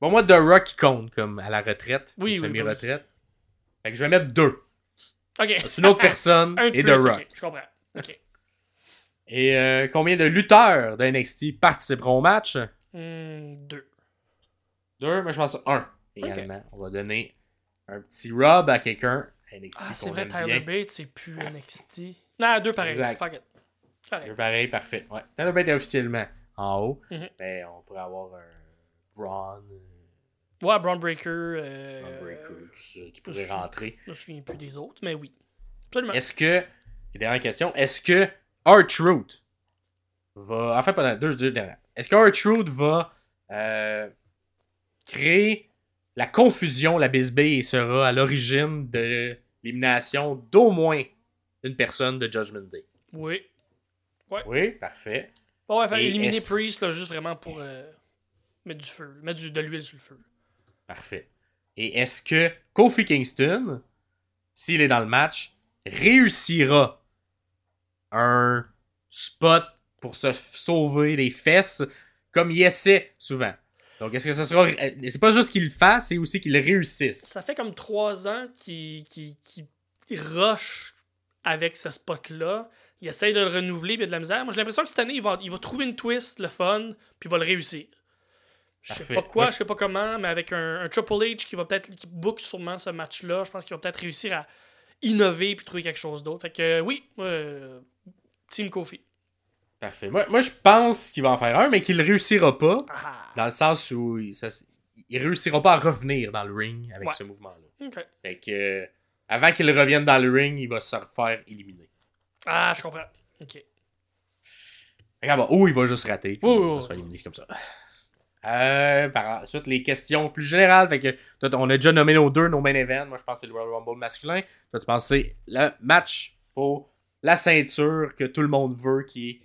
bon, moi, The Rock, il compte comme à la retraite. Oui, ou oui, Semi-retraite. Fait que je vais mettre deux. Ok. C'est une autre personne un et The plus, Rock? ok, je comprends. Ok. Et euh, combien de lutteurs de NXT participeront au match? Hmm, deux. Deux, moi je pense un également. On va donner un petit rub à quelqu'un. NXT Ah, c'est vrai, Tyler. Bates, c'est plus NXT. Non, deux pareil. Exact. Fuck it. Correct. Deux pareil, parfait. Ouais. Tyler Bate est officiellement en haut. Mhm. Mais on pourrait avoir un Braun, Ouais, Breaker. Euh, Breaker, tout ça, qui pourrait rentrer. Je me souviens plus des autres, mais oui. Absolument. Est-ce que. Dernière question. Est-ce que R-Truth va. En fait, pas dans deux, deux dernières. Est-ce que R-Truth va euh, créer la confusion, la bisbille, et sera à l'origine de l'élimination d'au moins une personne de Judgment Day? Oui. Oui, parfait. Bon, ouais, faire éliminer Priest, là, juste vraiment pour euh, mettre du feu. Mettre du- de l'huile sur le feu. Parfait. Et est-ce que Kofi Kingston, s'il est dans le match, réussira un spot pour se sauver les fesses comme il essaie souvent? Donc, est-ce que ce sera. euh, C'est pas juste qu'il le fasse, c'est aussi qu'il réussisse. Ça fait comme trois ans qu'il rush avec ce spot-là. Il essaye de le renouveler, puis il y a de la misère. Moi, j'ai l'impression que cette année, il va, il va trouver une twist, le fun, puis il va le réussir. Je sais pas quoi, je sais pas comment, mais avec un, un Triple H qui va peut-être qui book sûrement ce match-là, je pense qu'il va peut-être réussir à innover puis trouver quelque chose d'autre. Fait que euh, oui, euh, Team Kofi. Parfait. Moi, moi, je pense qu'il va en faire un, mais qu'il réussira pas. Ah, Dans le sens où il, ça- il réussira pas à revenir dans le ring avec Ouais. ce mouvement-là. Fait que. euh, avant qu'il revienne dans le ring, il va se faire éliminer. Ah, je comprends. Ok. Regarde, ou il va juste rater. Oui, il va se faire éliminer comme ça. Euh, par la suite, les questions plus générales. Fait que, toi, on a déjà nommé nos deux, nos main events. Moi, je pense que c'est le Royal Rumble masculin. Toi, tu penses que c'est le match pour la ceinture que tout le monde veut, qui est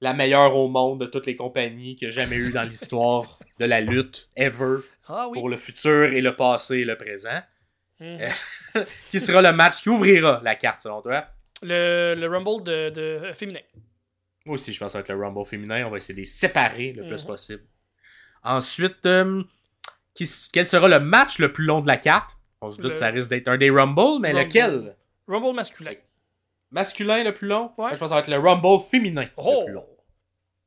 la meilleure au monde de toutes les compagnies qu'il y a jamais eu dans l'histoire de la lutte, ever, Ah oui. pour le futur et le passé et le présent. Mhm. Qui sera le match qui ouvrira la carte, selon toi? Le, le Rumble de, de euh, féminin. Moi aussi, je pense avec le Rumble féminin, on va essayer de les séparer le plus Mhm. possible. Ensuite, euh, qui quel sera le match le plus long de la carte? On se doute Le- que ça risque d'être un des Rumble, mais Rumble. lequel? Rumble masculin. Masculin le plus long? Ouais. Moi, je pense que ça va être le Rumble féminin Oh! le plus long.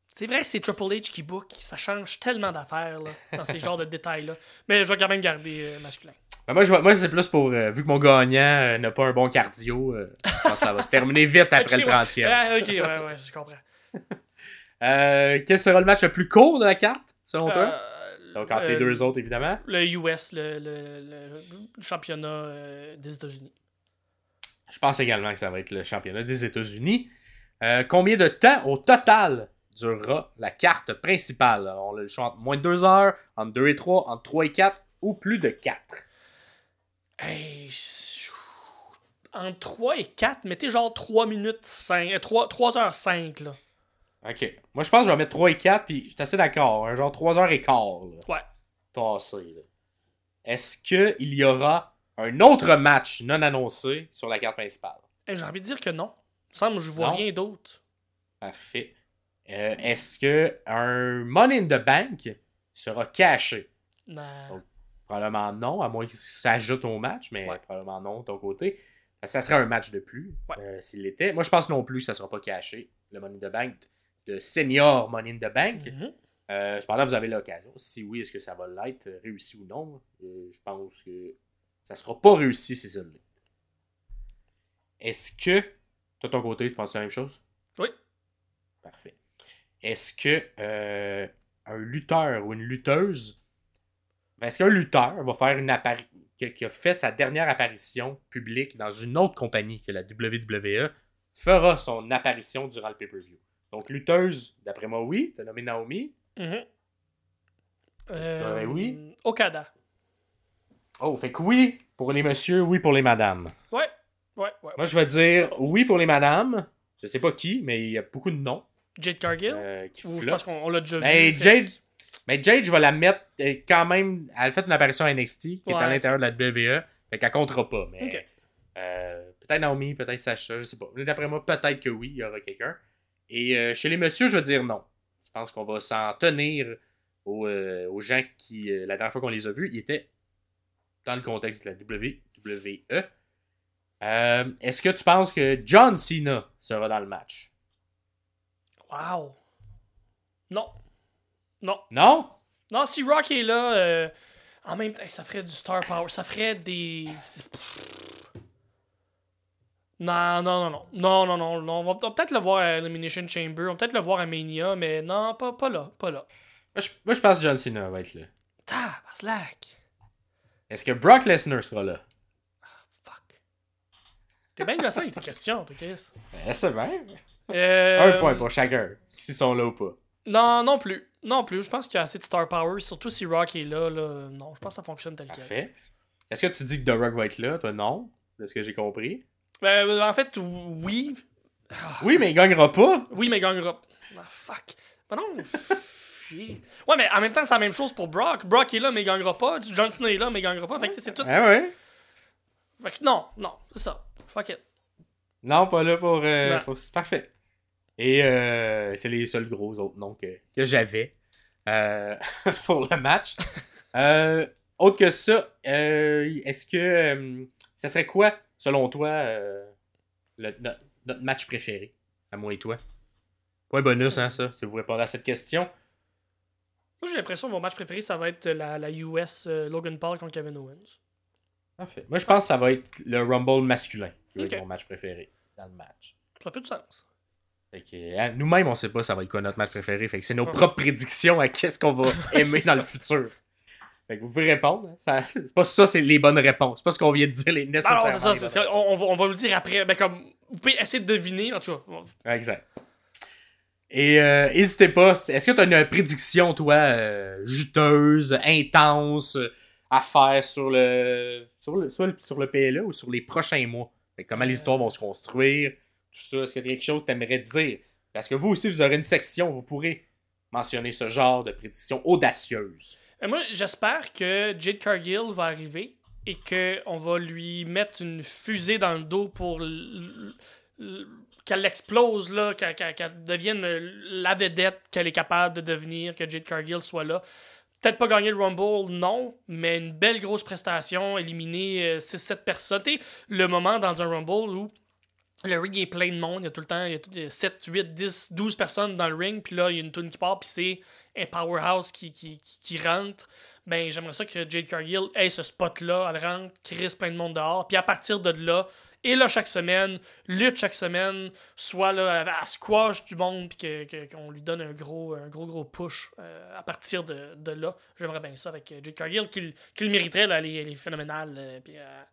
C'est vrai que c'est Triple H qui book. Ça change tellement d'affaires dans ces genres de détails-là. Mais je vais quand même garder euh, masculin. Ben, moi, je moi c'est plus pour. euh, vu que mon gagnant euh, n'a pas un bon cardio, je pense que ça va se terminer vite après le ouais. 30e. Ah, ok, ouais, ouais, je comprends. Quel sera le match le plus court de la carte, selon toi? Euh, Donc, entre les euh, deux autres, évidemment. Le US, le, le- le- championnat euh, des États-Unis. Je pense également que ça va être le championnat des États-Unis. Euh, combien de temps au total durera la carte principale? On a le choix entre moins de 2 heures, entre 2 et 3, entre 3 et 4 ou plus de 4. Hey, entre 3 et 4, mettez genre 3 minutes 5, euh, 3, 3 heures 5, là. Ok. Moi, je pense que je vais mettre 3 et 4, puis je suis assez d'accord. hein, genre 3 heures et quart. Là, Ouais. tassé. Est-ce qu'il y aura un autre match non annoncé sur la carte principale? Hey, J'ai envie de dire que non. Il me semble que je vois Non? rien d'autre. Parfait. Euh, Est-ce que un Money in the Bank sera caché? Non. Donc, Probablement non, à moins que ça ajoute au match, mais Ouais. probablement non de ton côté. Ça serait un match de plus Ouais. euh, s'il l'était. Moi, je pense non plus que ça ne sera pas caché, le Money in the Bank, de Senior Money in the Bank. Mhm. Euh, cependant, vous avez l'occasion. Si oui, est-ce que ça va l'être, euh, réussi ou non? Euh, Je pense que ça sera pas réussi si ça l'est. Est-ce que, toi, de ton côté, tu penses la même chose? Oui. Parfait. Est-ce que euh, un lutteur ou une lutteuse, ben, est-ce qu'un lutteur va faire une apparition, qui a fait sa dernière apparition publique dans une autre compagnie que la WWE, fera son apparition durant le pay-per-view? Donc, lutteuse, d'après moi, oui. T'as nommé Naomi. Mhm. Euh, oui. Okada. Oh, fait que oui pour les messieurs, oui pour les madames. Ouais. Ouais, ouais. Moi, je vais dire oui pour les madames. Je sais pas qui, mais il y a beaucoup de noms Jade Cargill? euh, qui Ou je pense qu'on on l'a déjà Ben, vu. Jade- Mais Jade, je vais la mettre euh, quand même. Elle a fait une apparition à NXT qui est à l'intérieur de la WWE. Fait qu'elle comptera pas. Mais euh, peut-être Naomi, peut-être Sacha, je sais pas. Mais d'après moi, peut-être que oui, il y aura quelqu'un. Et euh, chez les messieurs, je vais dire non. Je pense qu'on va s'en tenir aux, euh, aux gens qui, euh, la dernière fois qu'on les a vus, ils étaient dans le contexte de la WWE. Est-ce que tu penses que John Cena sera dans le match? Wow. Non. Non. Non? Non, si Rock est là, en même temps, ça ferait du star power. Ça ferait des. Non, non, non, non. Non, non, non. non. On va peut-être le voir à Elimination Chamber. On va peut-être le voir à Mania, mais non, pas, pas là. Pas là. Moi je, moi, je pense que John Cena va être là. Slack. Est-ce que Brock Lesnar sera là? Fuck. T'es bien gossant avec tes questions, toi, Chris. Ben, c'est bien. Euh, Un point pour chacun, s'ils sont là ou pas. Non, non plus. Non plus. Je pense qu'il y a assez de star power. Surtout si Rock est là. là. Non, je pense que ça fonctionne tel quel. Parfait. Est-ce que tu dis que The Rock va être là? Toi, non. De ce que j'ai compris. Ben, en fait, oui. Oui, mais il gagnera pas. Oui, mais il gagnera. Ah, fuck. Ben non. Ouais, mais en même temps, c'est la même chose pour Brock. Brock est là, mais il gagnera pas. John Cena est là, mais il gagnera pas. Fait que c'est tout. Ah ouais? Fait que non, non, c'est ça. Fuck it. Non, pas là pour. euh, pour- Parfait. Et euh, c'est les seuls gros autres noms que, que j'avais euh, pour le match. Euh, autre que ça, euh, est-ce que. euh, ça serait quoi, selon toi, euh, le- notre, notre match préféré, à moi et toi? Point bonus, hein, ça, si vous répondez à cette question. Moi, j'ai l'impression que mon match préféré, ça va être la, la US euh, Logan Paul contre Kevin Owens. Parfait. Moi, je pense que ça va être le Rumble masculin qui va Ok. être mon match préféré dans le match. Ça fait du sens. Hein, nous-mêmes, on sait pas ça va être quoi notre match préféré. Fait que c'est nos Ouais. propres prédictions à qu'est-ce qu'on va aimer dans ça. le futur. Fait que vous pouvez répondre. hein. C'est pas ça, c'est les bonnes réponses. C'est pas ce qu'on vient de dire, les nécessaires. non, c'est ça. On, on va, vous le dire après. Ben, comme, vous pouvez essayer de deviner. En tout cas, Exact. Et euh, n'hésitez pas, est-ce que tu as une prédiction, toi, euh, juteuse, intense, à faire sur le, sur le, soit le- sur le PLA ou sur les prochains mois? Fait que comment les Euh. histoires vont se construire, tout ça? Est-ce que tu as quelque chose que tu aimerais dire? Parce que vous aussi, vous aurez une section où vous pourrez mentionner ce genre de prédiction audacieuse. Euh, Moi, j'espère que Jade Cargill va arriver et qu'on va lui mettre une fusée dans le dos pour qu'elle explose, qu'elle, devienne la vedette qu'elle est capable de devenir, que Jade Cargill soit là. Peut-être pas gagner le Rumble, non, mais une belle grosse prestation, éliminer 6-7 personnes. Le moment dans un Rumble où le ring est plein de monde, il y a tout le temps il y a tout- il y a 7, 8, 10, 12 personnes dans le ring, puis là, il y a une tune qui part, puis c'est un powerhouse qui, qui, qui, rentre. ben j'aimerais ça que Jade Cargill ait ce spot-là, elle rentre, crisse plein de monde dehors, puis à partir de là, et là chaque semaine, lutte chaque semaine, soit là, à squash du monde, puis qu'on lui donne un gros, un gros, gros push euh, à partir de, de là. J'aimerais bien ça avec euh, Jade Cargill, qu'il qu'il mériterait, là, elle, est, elle est phénoménale, euh, puis à,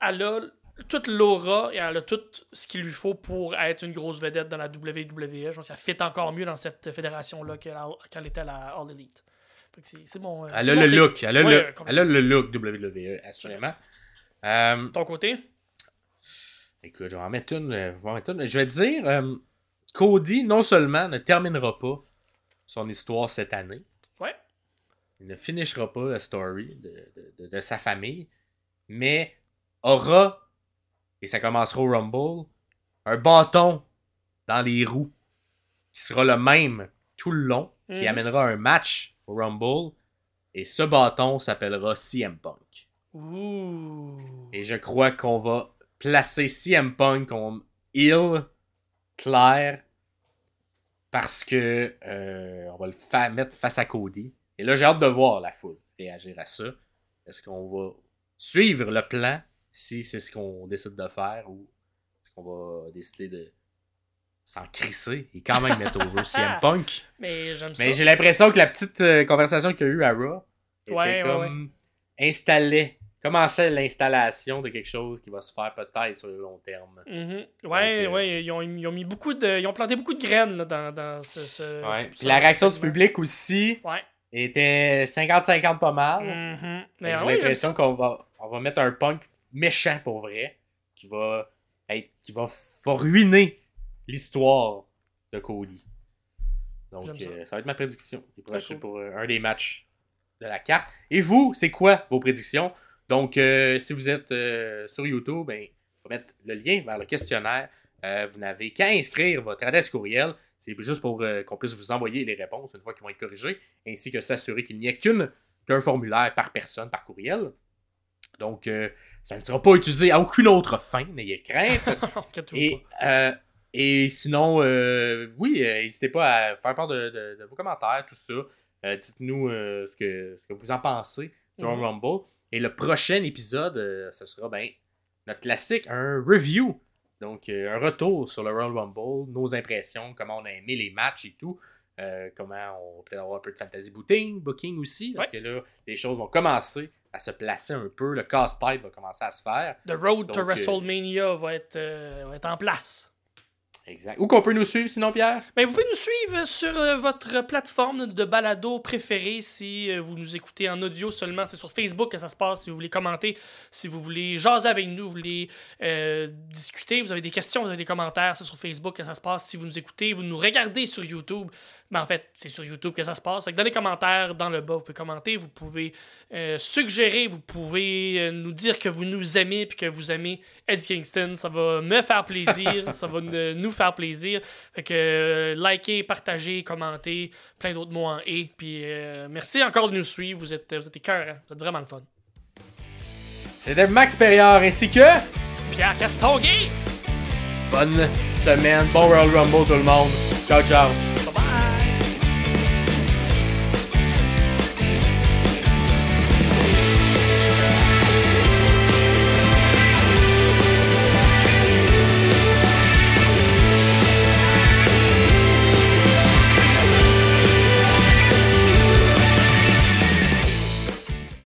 elle a toute l'aura et elle a tout ce qu'il lui faut pour être une grosse vedette dans la WWE. Je pense qu'elle fit encore mieux dans cette fédération-là qu'elle était à la All Elite. C'est bon. Elle a le look. Elle a, le, elle a le look WWE, assurément. Euh, Ton côté? Écoute, je vais en mettre une. Je vais, mettre une. Je vais te dire, euh, Cody, non seulement ne terminera pas son histoire cette année, ouais. il ne finira pas la story de, de, de, de sa famille, mais aura et ça commencera au Rumble, un bâton dans les roues qui sera le même tout le long, qui Mhm. amènera un match au Rumble. Et ce bâton s'appellera CM Punk. Et je crois qu'on va placer CM Punk comme heel clair parce que euh, on va le fa- mettre face à Cody. Et là, j'ai hâte de voir la foule réagir à ça. Est-ce qu'on va suivre le plan si c'est ce qu'on décide de faire ou est-ce qu'on va décider de s'en crisser et quand même mettre over CM Punk? Mais j'aime ça. Mais j'ai l'impression que la petite euh, conversation qu'il y a eu à Raw était Ouais, ouais, comme installée. Commençait l'installation de quelque chose qui va se faire peut-être sur le long terme. Mhm. Ouais, Donc, euh, ouais, ils ont, ils ont mis beaucoup de. Ils ont planté beaucoup de graines là, dans, dans ce. ce- Ouais. ce Puis la réaction du public aussi Ouais. était 50-50 pas mal. Mhm. Mais J'ai ouais, l'impression qu'on va, on va mettre un punk méchant pour vrai qui va être, qui va, va ruiner l'histoire de Cody. Donc euh, ça va être ma prédiction cool. pour euh, un des matchs de la carte. Et vous, c'est quoi vos prédictions? Donc, euh, si vous êtes sur YouTube, ben, on va mettre le lien vers le questionnaire. Vous n'avez qu'à inscrire votre adresse courriel. C'est juste pour qu'on puisse vous envoyer les réponses une fois qu'ils vont être corrigés, ainsi que s'assurer qu'il n'y ait qu'une qu'un formulaire par personne, par courriel. Donc, ça ne sera pas utilisé à aucune autre fin, n'ayez crainte. Et, euh, et sinon, euh, oui, euh, n'hésitez pas à faire part de, de- de vos commentaires, tout ça. Dites-nous ce, que, ce que vous en pensez du Mhm. Rumble. Et le prochain épisode, ce sera ben, notre classique, un review. Donc, un retour sur le Royal Rumble, nos impressions, comment on a aimé les matchs et tout. Euh, comment on peut-être avoir un peu de fantasy booking, booking aussi, parce que là, les choses vont commencer à se placer un peu. Le casse-tête va commencer à se faire. The Road to euh, WrestleMania va, être, euh, va être en place. Exact. Où qu'on peut nous suivre sinon, Pierre? Ben, vous pouvez nous suivre sur euh, votre plateforme de balado préférée si vous nous écoutez en audio seulement. C'est sur Facebook que ça se passe. Si vous voulez commenter, si vous voulez jaser avec nous, vous voulez discuter, vous avez des questions, vous avez des commentaires, c'est sur Facebook que ça se passe. Si vous nous écoutez, vous nous regardez sur YouTube. Mais en fait, c'est sur YouTube que ça se passe. Fait que dans les commentaires, dans le bas, vous pouvez commenter, vous pouvez euh, suggérer, vous pouvez euh, nous dire que vous nous aimez puis que vous aimez Eddie Kingston. Ça va me faire plaisir, ça va ne- nous faire plaisir. Fait que euh, likez, partagez, commentez, plein d'autres mots en et. Puis euh, merci encore de nous suivre. Vous êtes, vous êtes écœurants. Vous êtes vraiment le fun. C'était Max Perriard ainsi que Pierre Castonguay! bonne semaine, bon Royal Rumble tout le monde. Ciao ciao.